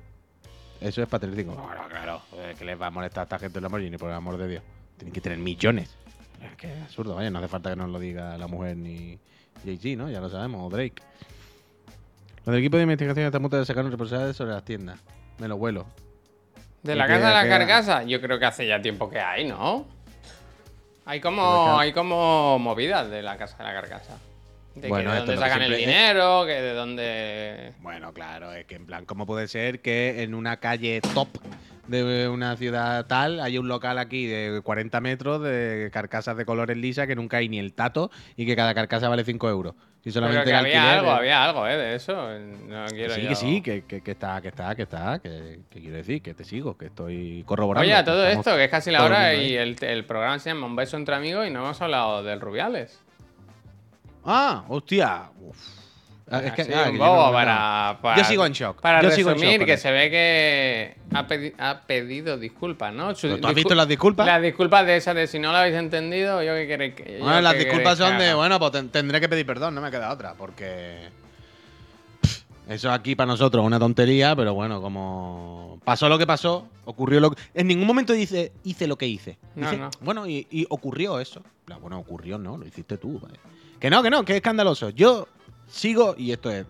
Eso es patriótico. Bueno, claro, que les va a molestar a esta gente el Lamborghini, por el amor de Dios. Tienen que tener millones. Es que es absurdo, vaya, no hace falta que nos lo diga la mujer ni Jay-Z, ¿no? Ya lo sabemos, o Drake. Los del equipo de investigación están a punto de sacar un reportaje sobre las tiendas. Me lo vuelo. De la que- casa de la que- carcasa, yo creo que hace ya tiempo que hay, ¿no? Hay como, hay como movidas de la casa de la carcasa. De Bueno, que de dónde que sacan el dinero, que de dónde. Bueno, claro, es que en plan, ¿cómo puede ser que en una calle top de una ciudad tal haya un local aquí de 40 metros de carcasas de colores lisa que nunca hay ni el tato y que cada carcasa vale 5 euros? Si Pero solamente que el había alquiler algo, había algo, ¿eh? De eso. No Que quiero sí, yo- que sí, que, que- que está, que está, que está, que, que quiero decir, que te sigo, que estoy corroborando. Oye, que todo esto, que es casi la hora y el, el programa se llama Un beso entre amigos y no hemos hablado del Rubiales. Ah, hostia. Uf. Ah, es que, Así, ah, que yo no poco lo para, para- Yo sigo en shock. Para Yo sigo en resumir, shock con que eso. se ve que ha, pedi- ha pedido disculpas, ¿no? Su- ¿Pero tú has discul- visto las disculpas? Las disculpas de esas de si no lo habéis entendido, yo qué queréis que. yo Bueno, las qué disculpas queréis que son de, haga. bueno, pues ten- tendré que pedir perdón, no me queda otra, porque pff, eso aquí para nosotros es una tontería, pero bueno, como pasó lo que pasó, ocurrió lo que... En ningún momento dice, hice lo que hice. No, Dice, no. Bueno, y, y ocurrió eso. Bueno, ocurrió, no, lo hiciste tú. vale. Que no, que no, que es escandaloso. Yo sigo, y esto es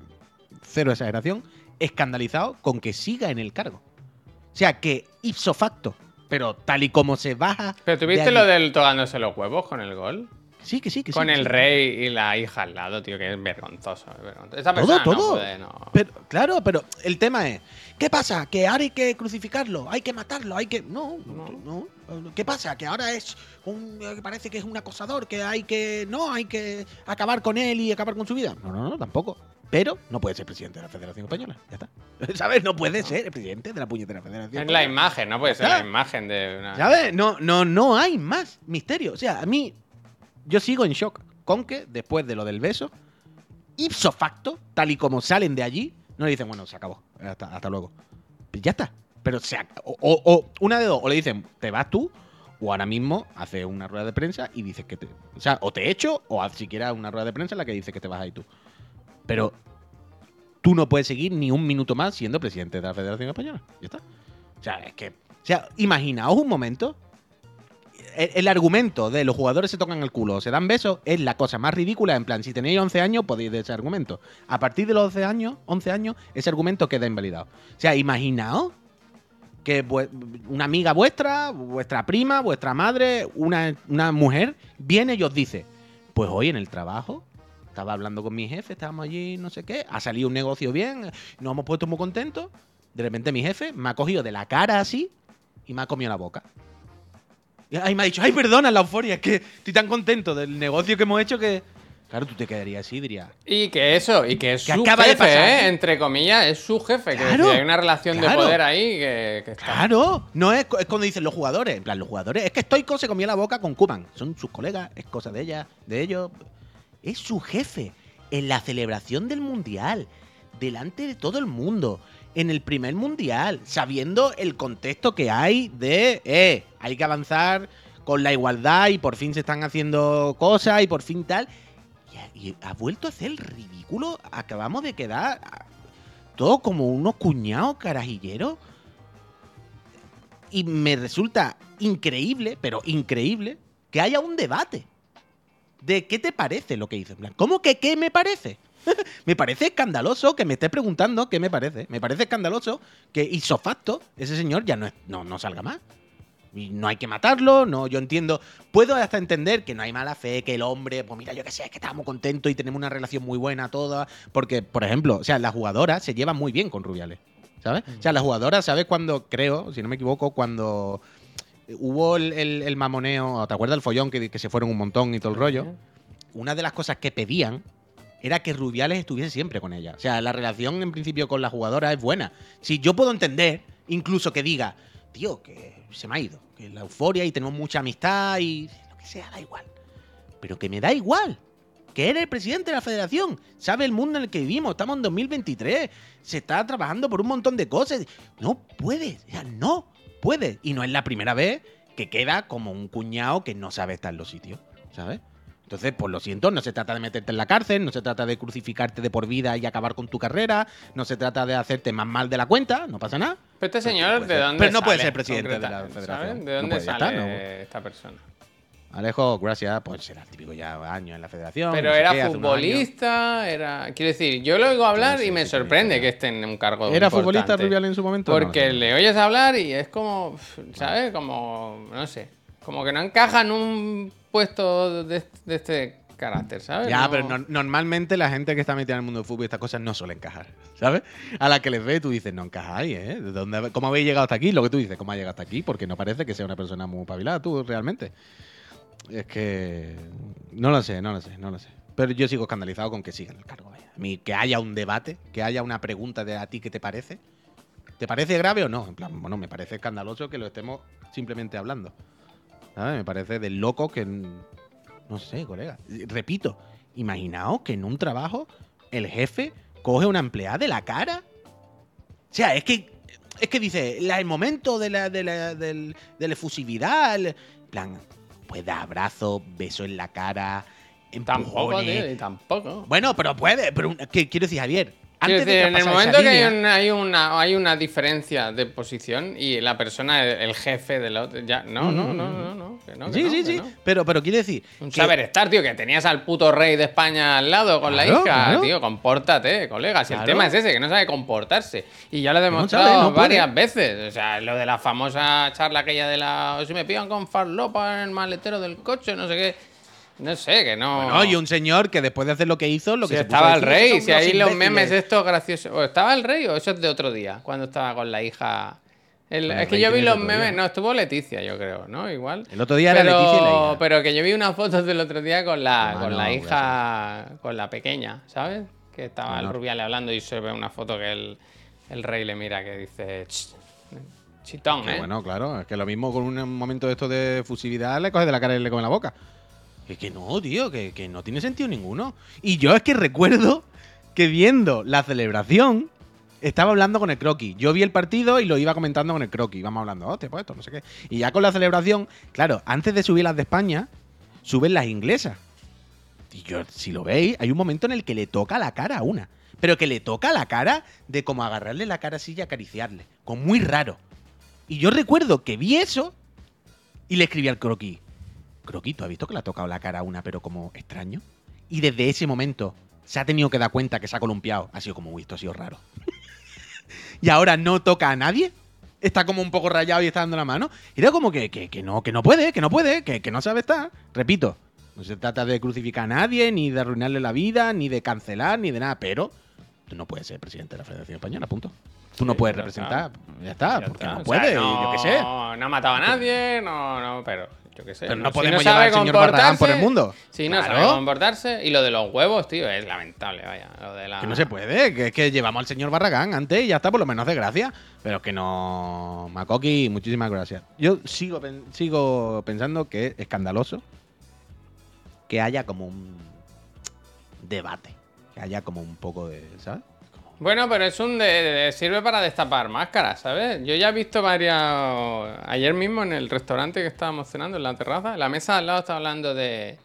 cero exageración, escandalizado con que siga en el cargo. O sea, que ipso facto, pero tal y como se baja... Pero tuviste lo del tocándose los huevos con el gol. Sí, que sí, que sí. Con el sí. rey y la hija al lado, tío, que es vergonzoso. es vergonzoso. Esa Todo, persona no todo. puede, no. Pero, claro, pero el tema es, ¿qué pasa? Que ahora hay que crucificarlo, hay que matarlo, hay que... No, no, no. ¿Qué pasa? Que ahora es un... eh, Parece que es un acosador, que hay que... No, hay que acabar con él y acabar con su vida. No, no, no, tampoco. Pero no puede ser presidente de la Federación Española. Ya está. ¿Sabes? No puede ser el presidente de la puñetera Federación. Es la Española. imagen, no puede ser la imagen de una. ¿Sabes? No, no, no hay más misterio. O sea, a mí, yo sigo en shock con que después de lo del beso, ipso facto, tal y como salen de allí, no le dicen, bueno, se acabó, hasta, hasta luego. Pues ya está. Pero se o, o- una de dos, o le dicen, te vas tú, o ahora mismo hace una rueda de prensa y dices que te. O sea, o te echo, o haz siquiera una rueda de prensa en la que dices que te vas ahí tú. Pero tú no puedes seguir ni un minuto más siendo presidente de la Federación Española. Ya está. O sea, es que. O sea, imaginaos un momento. El, argumento de los jugadores se tocan el culo o se dan besos es la cosa más ridícula. En plan, si tenéis 11 años, podéis de ese argumento. A partir de los 11 años, 11 años, ese argumento queda invalidado. O sea, imaginaos que una amiga vuestra, vuestra prima, vuestra madre, una, una mujer, viene y os dice: Pues hoy en el trabajo estaba hablando con mi jefe, estábamos allí, no sé qué, ha salido un negocio bien, nos hemos puesto muy contentos. De repente mi jefe me ha cogido de la cara así y me ha comido la boca. Ahí me ha dicho, ay, perdona la euforia, es que estoy tan contento del negocio que hemos hecho que... Claro, tú te quedarías así. Y que eso, y que es ¿Qué su acaba de jefe, pasar? ¿eh? entre comillas, es su jefe. Que Claro, decir, hay una relación claro. de poder ahí que, que está. Claro, no es, cuando dicen los jugadores. En plan, los jugadores. Es que Stoico se comió la boca con Kuman. Son sus colegas, es cosa de ella, de ellos. Es su jefe. En la celebración del mundial. Delante de todo el mundo. En el primer mundial. Sabiendo el contexto que hay de. Eh, hay que avanzar con la igualdad y por fin se están haciendo cosas y por fin tal. Y ha, vuelto a hacer el ridículo. Acabamos de quedar. Todo como unos cuñados carajilleros y me resulta increíble, pero increíble, que haya un debate de qué te parece lo que hizo. ¿Cómo que qué me parece? me parece escandaloso que me estés preguntando qué me parece. Me parece escandaloso que hizo facto ese señor ya no, es- no, no salga más. Y no hay que matarlo, no, yo entiendo. Puedo hasta entender que no hay mala fe, que el hombre, pues mira, yo qué sé, es que estamos contentos y tenemos una relación muy buena toda. Porque, por ejemplo, o sea, las jugadoras se llevan muy bien con Rubiales. ¿Sabes? O sea, las jugadoras, ¿sabes cuando, creo, si no me equivoco, cuando hubo el, el- el mamoneo, ¿te acuerdas del follón que, que se fueron un montón y todo el rollo? Una de las cosas que pedían era que Rubiales estuviese siempre con ella. O sea, la relación en principio con la jugadora es buena. Si yo puedo entender, incluso que diga, tío, que se me ha ido, que la euforia y tenemos mucha amistad y lo que sea, da igual. Pero que me da igual. Que eres el presidente de la federación. Sabe el mundo en el que vivimos. Estamos en 2023. Se está trabajando por un montón de cosas. No puedes. Sea, no puedes. Y no es la primera vez que queda como un cuñado que no sabe estar en los sitios. ¿Sabes? Entonces, pues lo siento, no se trata de meterte en la cárcel, no se trata de crucificarte de por vida y acabar con tu carrera, no se trata de hacerte más mal de la cuenta, no pasa nada. Pero este señor, ¿de dónde Pero no puede ser presidente de la federación. ¿De dónde sale esta persona? Alejo, gracias, pues el típico ya años en la federación. Pero no sé era qué, futbolista, era. Quiero decir, yo lo oigo hablar Sí, y me sí, sorprende que esté en un cargo. ¿Era futbolista. Rubial en su momento? Porque no le oyes hablar y es como, ¿sabes? Como, no sé, como que no encaja en un puesto de, de este carácter, ¿sabes? Ya, No- pero no- normalmente la gente que está metida en el mundo del fútbol y estas cosas no suele encajar, ¿sabes? A la que les ve tú dices, no encajáis, ¿eh? ¿De dónde, ¿Cómo habéis llegado hasta aquí? Lo que tú dices, ¿cómo ha llegado hasta aquí? Porque no parece que sea una persona muy pabilada tú, realmente. Es que... No lo sé, no lo sé, no lo sé. Pero yo sigo escandalizado con que siga en el cargo, vaya. A mí, que haya un debate, que haya una pregunta de a ti qué te parece. ¿Te parece grave o no? En plan, bueno, me parece escandaloso que lo estemos simplemente hablando. ¿Sabes? Me parece de loco que... No sé, colega. Repito, imaginaos que en un trabajo el jefe coge una empleada de la cara. O sea, es que es que dice, la, el momento de la, de la, del- de la efusividad, el- en plan, pues da abrazo, beso en la cara, Tampoco, empujones. tío, y tampoco. Bueno, pero puede, pero ¿qué quiero decir, Javier? Antes decir, de en el momento que hay una, hay, una, hay una diferencia de posición y la persona, el, el jefe del otro, ya, no, no, no, no, no, que no, que Sí, no, sí, sí. no. Pero, pero quiero decir. Un que- saber estar, tío, que tenías al puto rey de España al lado con la hija, claro. tío, compórtate, colega. Si el tema es ese, que no sabe comportarse. Y ya lo he demostrado sabe, varias veces. O sea, lo de la famosa charla aquella de la. Si me pillan con farlopa en el maletero del coche, no sé qué. No sé, que no. Bueno, y un señor que después de hacer lo que hizo, lo Si que se puso estaba el rey, si ahí los memes estos graciosos. ¿O estaba el rey o eso es de otro día? Cuando estaba con la hija. El- es el que yo vi los memes. día. No, estuvo Leticia, yo creo, ¿no? Igual. El otro día era pero, Leticia y la hija. Pero que yo vi unas fotos del otro día con la, Ah, con no, la hija, con la pequeña, ¿sabes? Que estaba el Menor. Rubial hablando y se ve una foto que el, el rey le mira que dice. "Ch, Chitón, ¿eh? bueno, claro, es que lo mismo con un momento de esto de fusividad le coge de la cara y le come la boca. Es que no, tío, que, que no tiene sentido ninguno. Y yo es que recuerdo que viendo la celebración estaba hablando con el croquis. Yo vi el partido y lo iba comentando con el croquis. Íbamos hablando, hostia, pues esto, no sé qué. Y ya con la celebración, claro, antes de subir las de España, suben las inglesas. Y yo, si lo veis, hay un momento en el que le toca la cara a una. Pero que le toca la cara de como agarrarle la cara así y acariciarle. Como muy raro. Y yo recuerdo que vi eso y le escribí al croquis. Croquis, ¿tú has visto que le ha tocado la cara a una, pero como extraño? Y desde ese momento se ha tenido que dar cuenta que se ha columpiado. Ha sido como, uy, esto ha sido raro. y ahora no toca a nadie. Está como un poco rayado y está dando la mano. Y era como que, que, que no, que no puede, que no puede, que, que no sabe estar. Repito, no se trata de crucificar a nadie, ni de arruinarle la vida, ni de cancelar, ni de nada. Pero tú no puedes ser presidente de la Federación Española, punto. Tú no puedes representar. Ya está, Ya porque está. no O puede, sea, y yo qué sé. No, no ha matado a nadie, no, no, pero yo qué sé. Pero no Si podemos llevar al señor Barragán por el mundo. Sí, no sabe Claro. comportarse. Y lo de los huevos, tío, es lamentable, vaya. Lo de la... Que no se puede, que es que llevamos al señor Barragán antes y ya está, por lo menos de gracia. Pero que no. Makoki, muchísimas gracias. Yo sigo, sigo pensando que es escandaloso que haya como un debate. Que haya como un poco de. ¿Sabes? Bueno, pero es un de, de- sirve para destapar máscaras, ¿sabes? Yo ya he visto varias. Ayer mismo en el restaurante que estábamos cenando en la terraza, la mesa al lado estaba hablando de,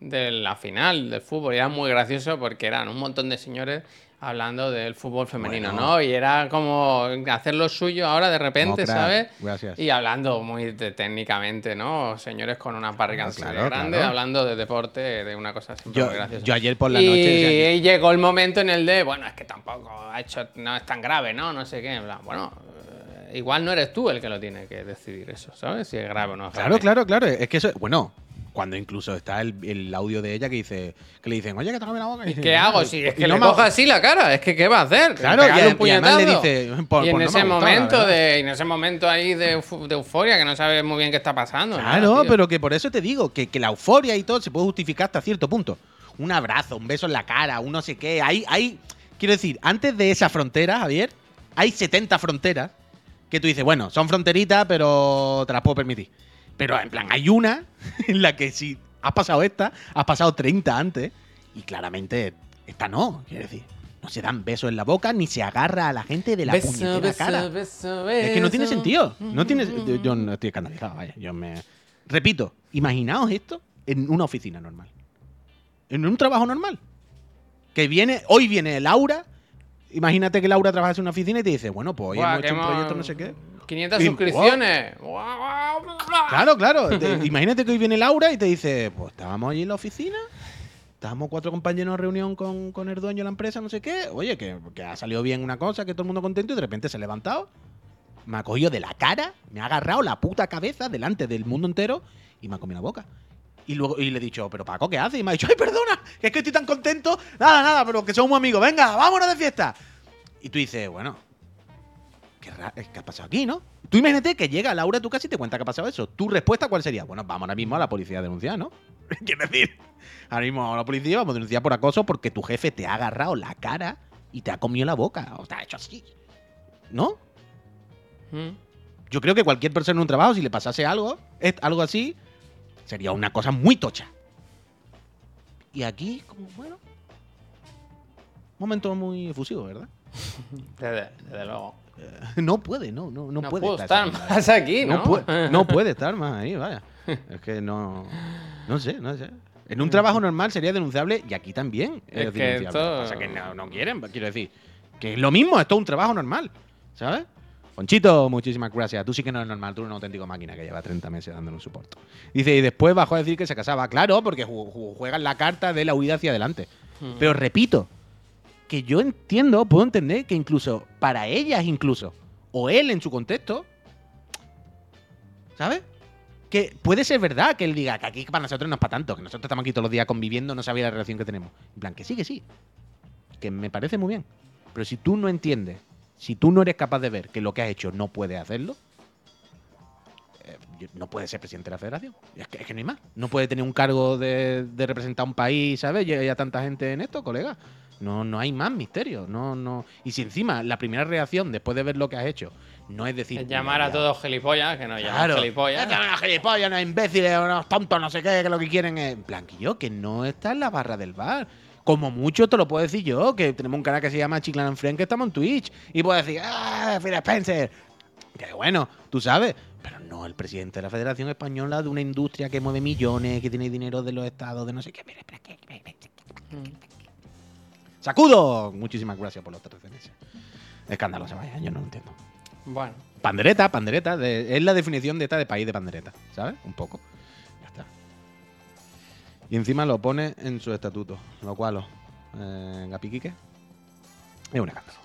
de la final del fútbol. Y era muy gracioso porque eran un montón de señores hablando del fútbol femenino, Bueno. ¿no? Y era como hacer lo suyo ahora de repente. ¿sabes? Gracias. Y hablando muy de- técnicamente, ¿no? Señores con unas barrigas así claro, de grandes, claro. hablando de deporte, de una cosa siempre Yo, yo ayer por la y, noche. y llegó el momento en el de, bueno, es que tampoco ha hecho, no es tan grave, ¿no? No sé qué. en plan, Bueno, eh, igual no eres tú el que lo tiene que decidir eso, ¿sabes? Si es grave o no es Claro, claro, claro. Es que eso. Bueno, cuando incluso está el, el audio de ella que dice. Que le dicen, oye, que te la boca. ¿Qué "No, hago? Si es que no le me coja así la cara, es que ¿qué va a hacer? Claro, y- un y además le dice, "Pues- y en no ese momento verdad". de, en ese momento ahí de, euf- de euforia que no sabes muy bien qué está pasando. nada, Claro, tío. pero que por eso te digo que, que la euforia y todo se puede justificar hasta cierto punto. Un abrazo, un beso en la cara, un no sé qué. Hay, hay, quiero decir, antes de esa frontera, Javier, hay 70 fronteras que tú dices, bueno, son fronteritas, pero te las puedo permitir. Pero en plan, hay una en la que si has pasado esta, has pasado 30 antes, y claramente esta no, quiero decir. No se dan besos en la boca ni se agarra a la gente de la Beso, puñetera beso, cara. beso, Es que no tiene sentido. No tiene, yo, yo no estoy escandalizado, vaya. Yo me. Repito, imaginaos esto en una oficina normal. En un trabajo normal. Que viene, hoy viene Laura. Imagínate que Laura trabaja en una oficina y te dice, bueno, pues hoy Buah, hemos hecho un proyecto no sé qué. 500 Y- suscripciones. Claro, claro. Te- imagínate que hoy viene Laura y te dice, pues estábamos allí en la oficina, estábamos cuatro compañeros en reunión con, con el dueño de la empresa, no sé qué. Oye, que, que ha salido bien una cosa, que todo el mundo contento y de repente se ha levantado, me ha cogido de la cara, me ha agarrado la puta cabeza delante del mundo entero y me ha comido la boca. Y luego y le he dicho, pero Paco, ¿qué haces? Y me ha dicho, ay, perdona, que es que estoy tan contento. Nada, nada, pero que somos amigos. Venga, vámonos de fiesta. Y tú dices, bueno, ¿qué, ra- ¿qué ha pasado aquí, no? Tú imagínate que llega Laura a tu casa y te cuenta que ha pasado eso. ¿Tu respuesta cuál sería? Bueno, vamos ahora mismo a la policía a denunciar, ¿no? Quiero decir, ahora mismo a la policía, vamos a denunciar por acoso porque tu jefe te ha agarrado la cara y te ha comido la boca. O te ha hecho así. ¿No? Mm. Yo creo que cualquier persona en un trabajo, si le pasase algo, algo así, sería una cosa muy tocha. Y aquí, como, bueno. Momento muy efusivo, ¿verdad? Desde, desde luego. No puede, no, no, no, No, puede estar, más aquí, ¿no? No, puede, no puede estar más ahí, vaya. Es que no. No sé, no sé. En un trabajo normal sería denunciable y aquí también es, Es que denunciable. esto- pasa es que no, no quieren, quiero decir. Que es lo mismo, esto es un trabajo normal, ¿sabes? Conchito, muchísimas gracias. Tú sí que no eres normal, tú eres una auténtica máquina que lleva 30 meses dándonos soporte. Dice, y después bajó a decir que se casaba. Claro, porque ju- ju- juegan la carta de la huida hacia adelante. Mm. Pero repito, que yo entiendo, puedo entender que incluso para ellas, incluso, o él en su contexto, ¿sabes? Que puede ser verdad que él diga que aquí para nosotros no es para tanto, que nosotros estamos aquí todos los días conviviendo, no sabía la relación que tenemos. En plan, que sí, que sí. Que me parece muy bien. Pero si tú no entiendes, si tú no eres capaz de ver que lo que has hecho no puede hacerlo, eh, no puede ser presidente de la federación. Es que, es que no hay más. No puede tener un cargo de, representar un país, ¿sabes? Y tanta gente en esto, colega. No, no hay más misterio. No, no. Y si encima la primera reacción después de ver lo que has hecho no es decir. Es llamar "Mira, a ya". todos gilipollas, que no llaman Claro. gilipollas. Es que unos gilipollas, unos imbéciles, unos tontos, no sé qué, que lo que quieren es. En plan, que yo, que no está en la barra del bar. Como mucho te lo puedo decir yo, que tenemos un canal que se llama Chiclan and Friend, que estamos en Twitch. Y puedo decir, ¡ah, Phil Spencer! Que bueno, tú sabes. Pero no el presidente de la Federación Española de una industria que mueve millones, que tiene dinero de los estados, de no sé qué. Mira, espera, que- que- que- Mm. ¡Sacudo! Muchísimas gracias por los 13 meses. Escandalosa, vaya, yo no lo entiendo. Bueno, Pandereta, pandereta. de- es la definición de esta de país de pandereta, ¿sabes? Un poco. Ya está. Y encima lo pone en su estatuto, lo cual, eh, Gapiquique, es un escándalo.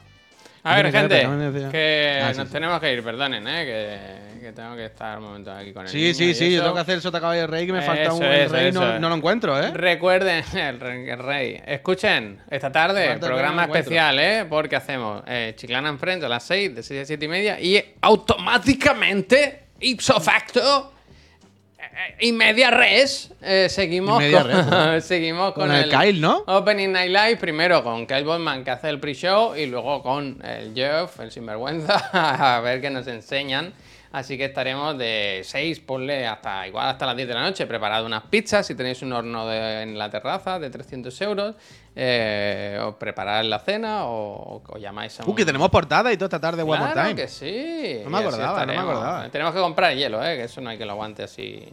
A ver, gente, que Ah, sí, nos sí. tenemos que ir, perdonen, ¿eh? Que, que tengo que estar un momento aquí con el Sí, sí, sí, yo tengo que hacer el sota caballo rey que me falta un eso, rey, no, no lo encuentro, ¿eh? Recuerden, el, re- el rey. Escuchen, esta tarde, programa especial, ¿eh? Porque hacemos eh, Chiclana enfrente a las 6, de 6 a 7 y media, y automáticamente, ipso facto, y media res, eh, seguimos, media con, seguimos con, Con el Kyle, ¿no? Opening Night Live, primero con Kyle Bowman que hace el pre-show y luego con el Jeff, el sinvergüenza, a ver qué nos enseñan. Así que estaremos de 6, ponle hasta igual hasta las 10 de la noche, preparado unas pizzas, si tenéis un horno de- en la terraza de 300 euros, eh, o preparar la cena o, o llamáis a un... Uh, que tenemos portada y toda esta tarde One More Claro Time. que sí. No me acordaba, no me acordaba. Tenemos que comprar hielo, ¿eh? que eso no hay que lo aguante así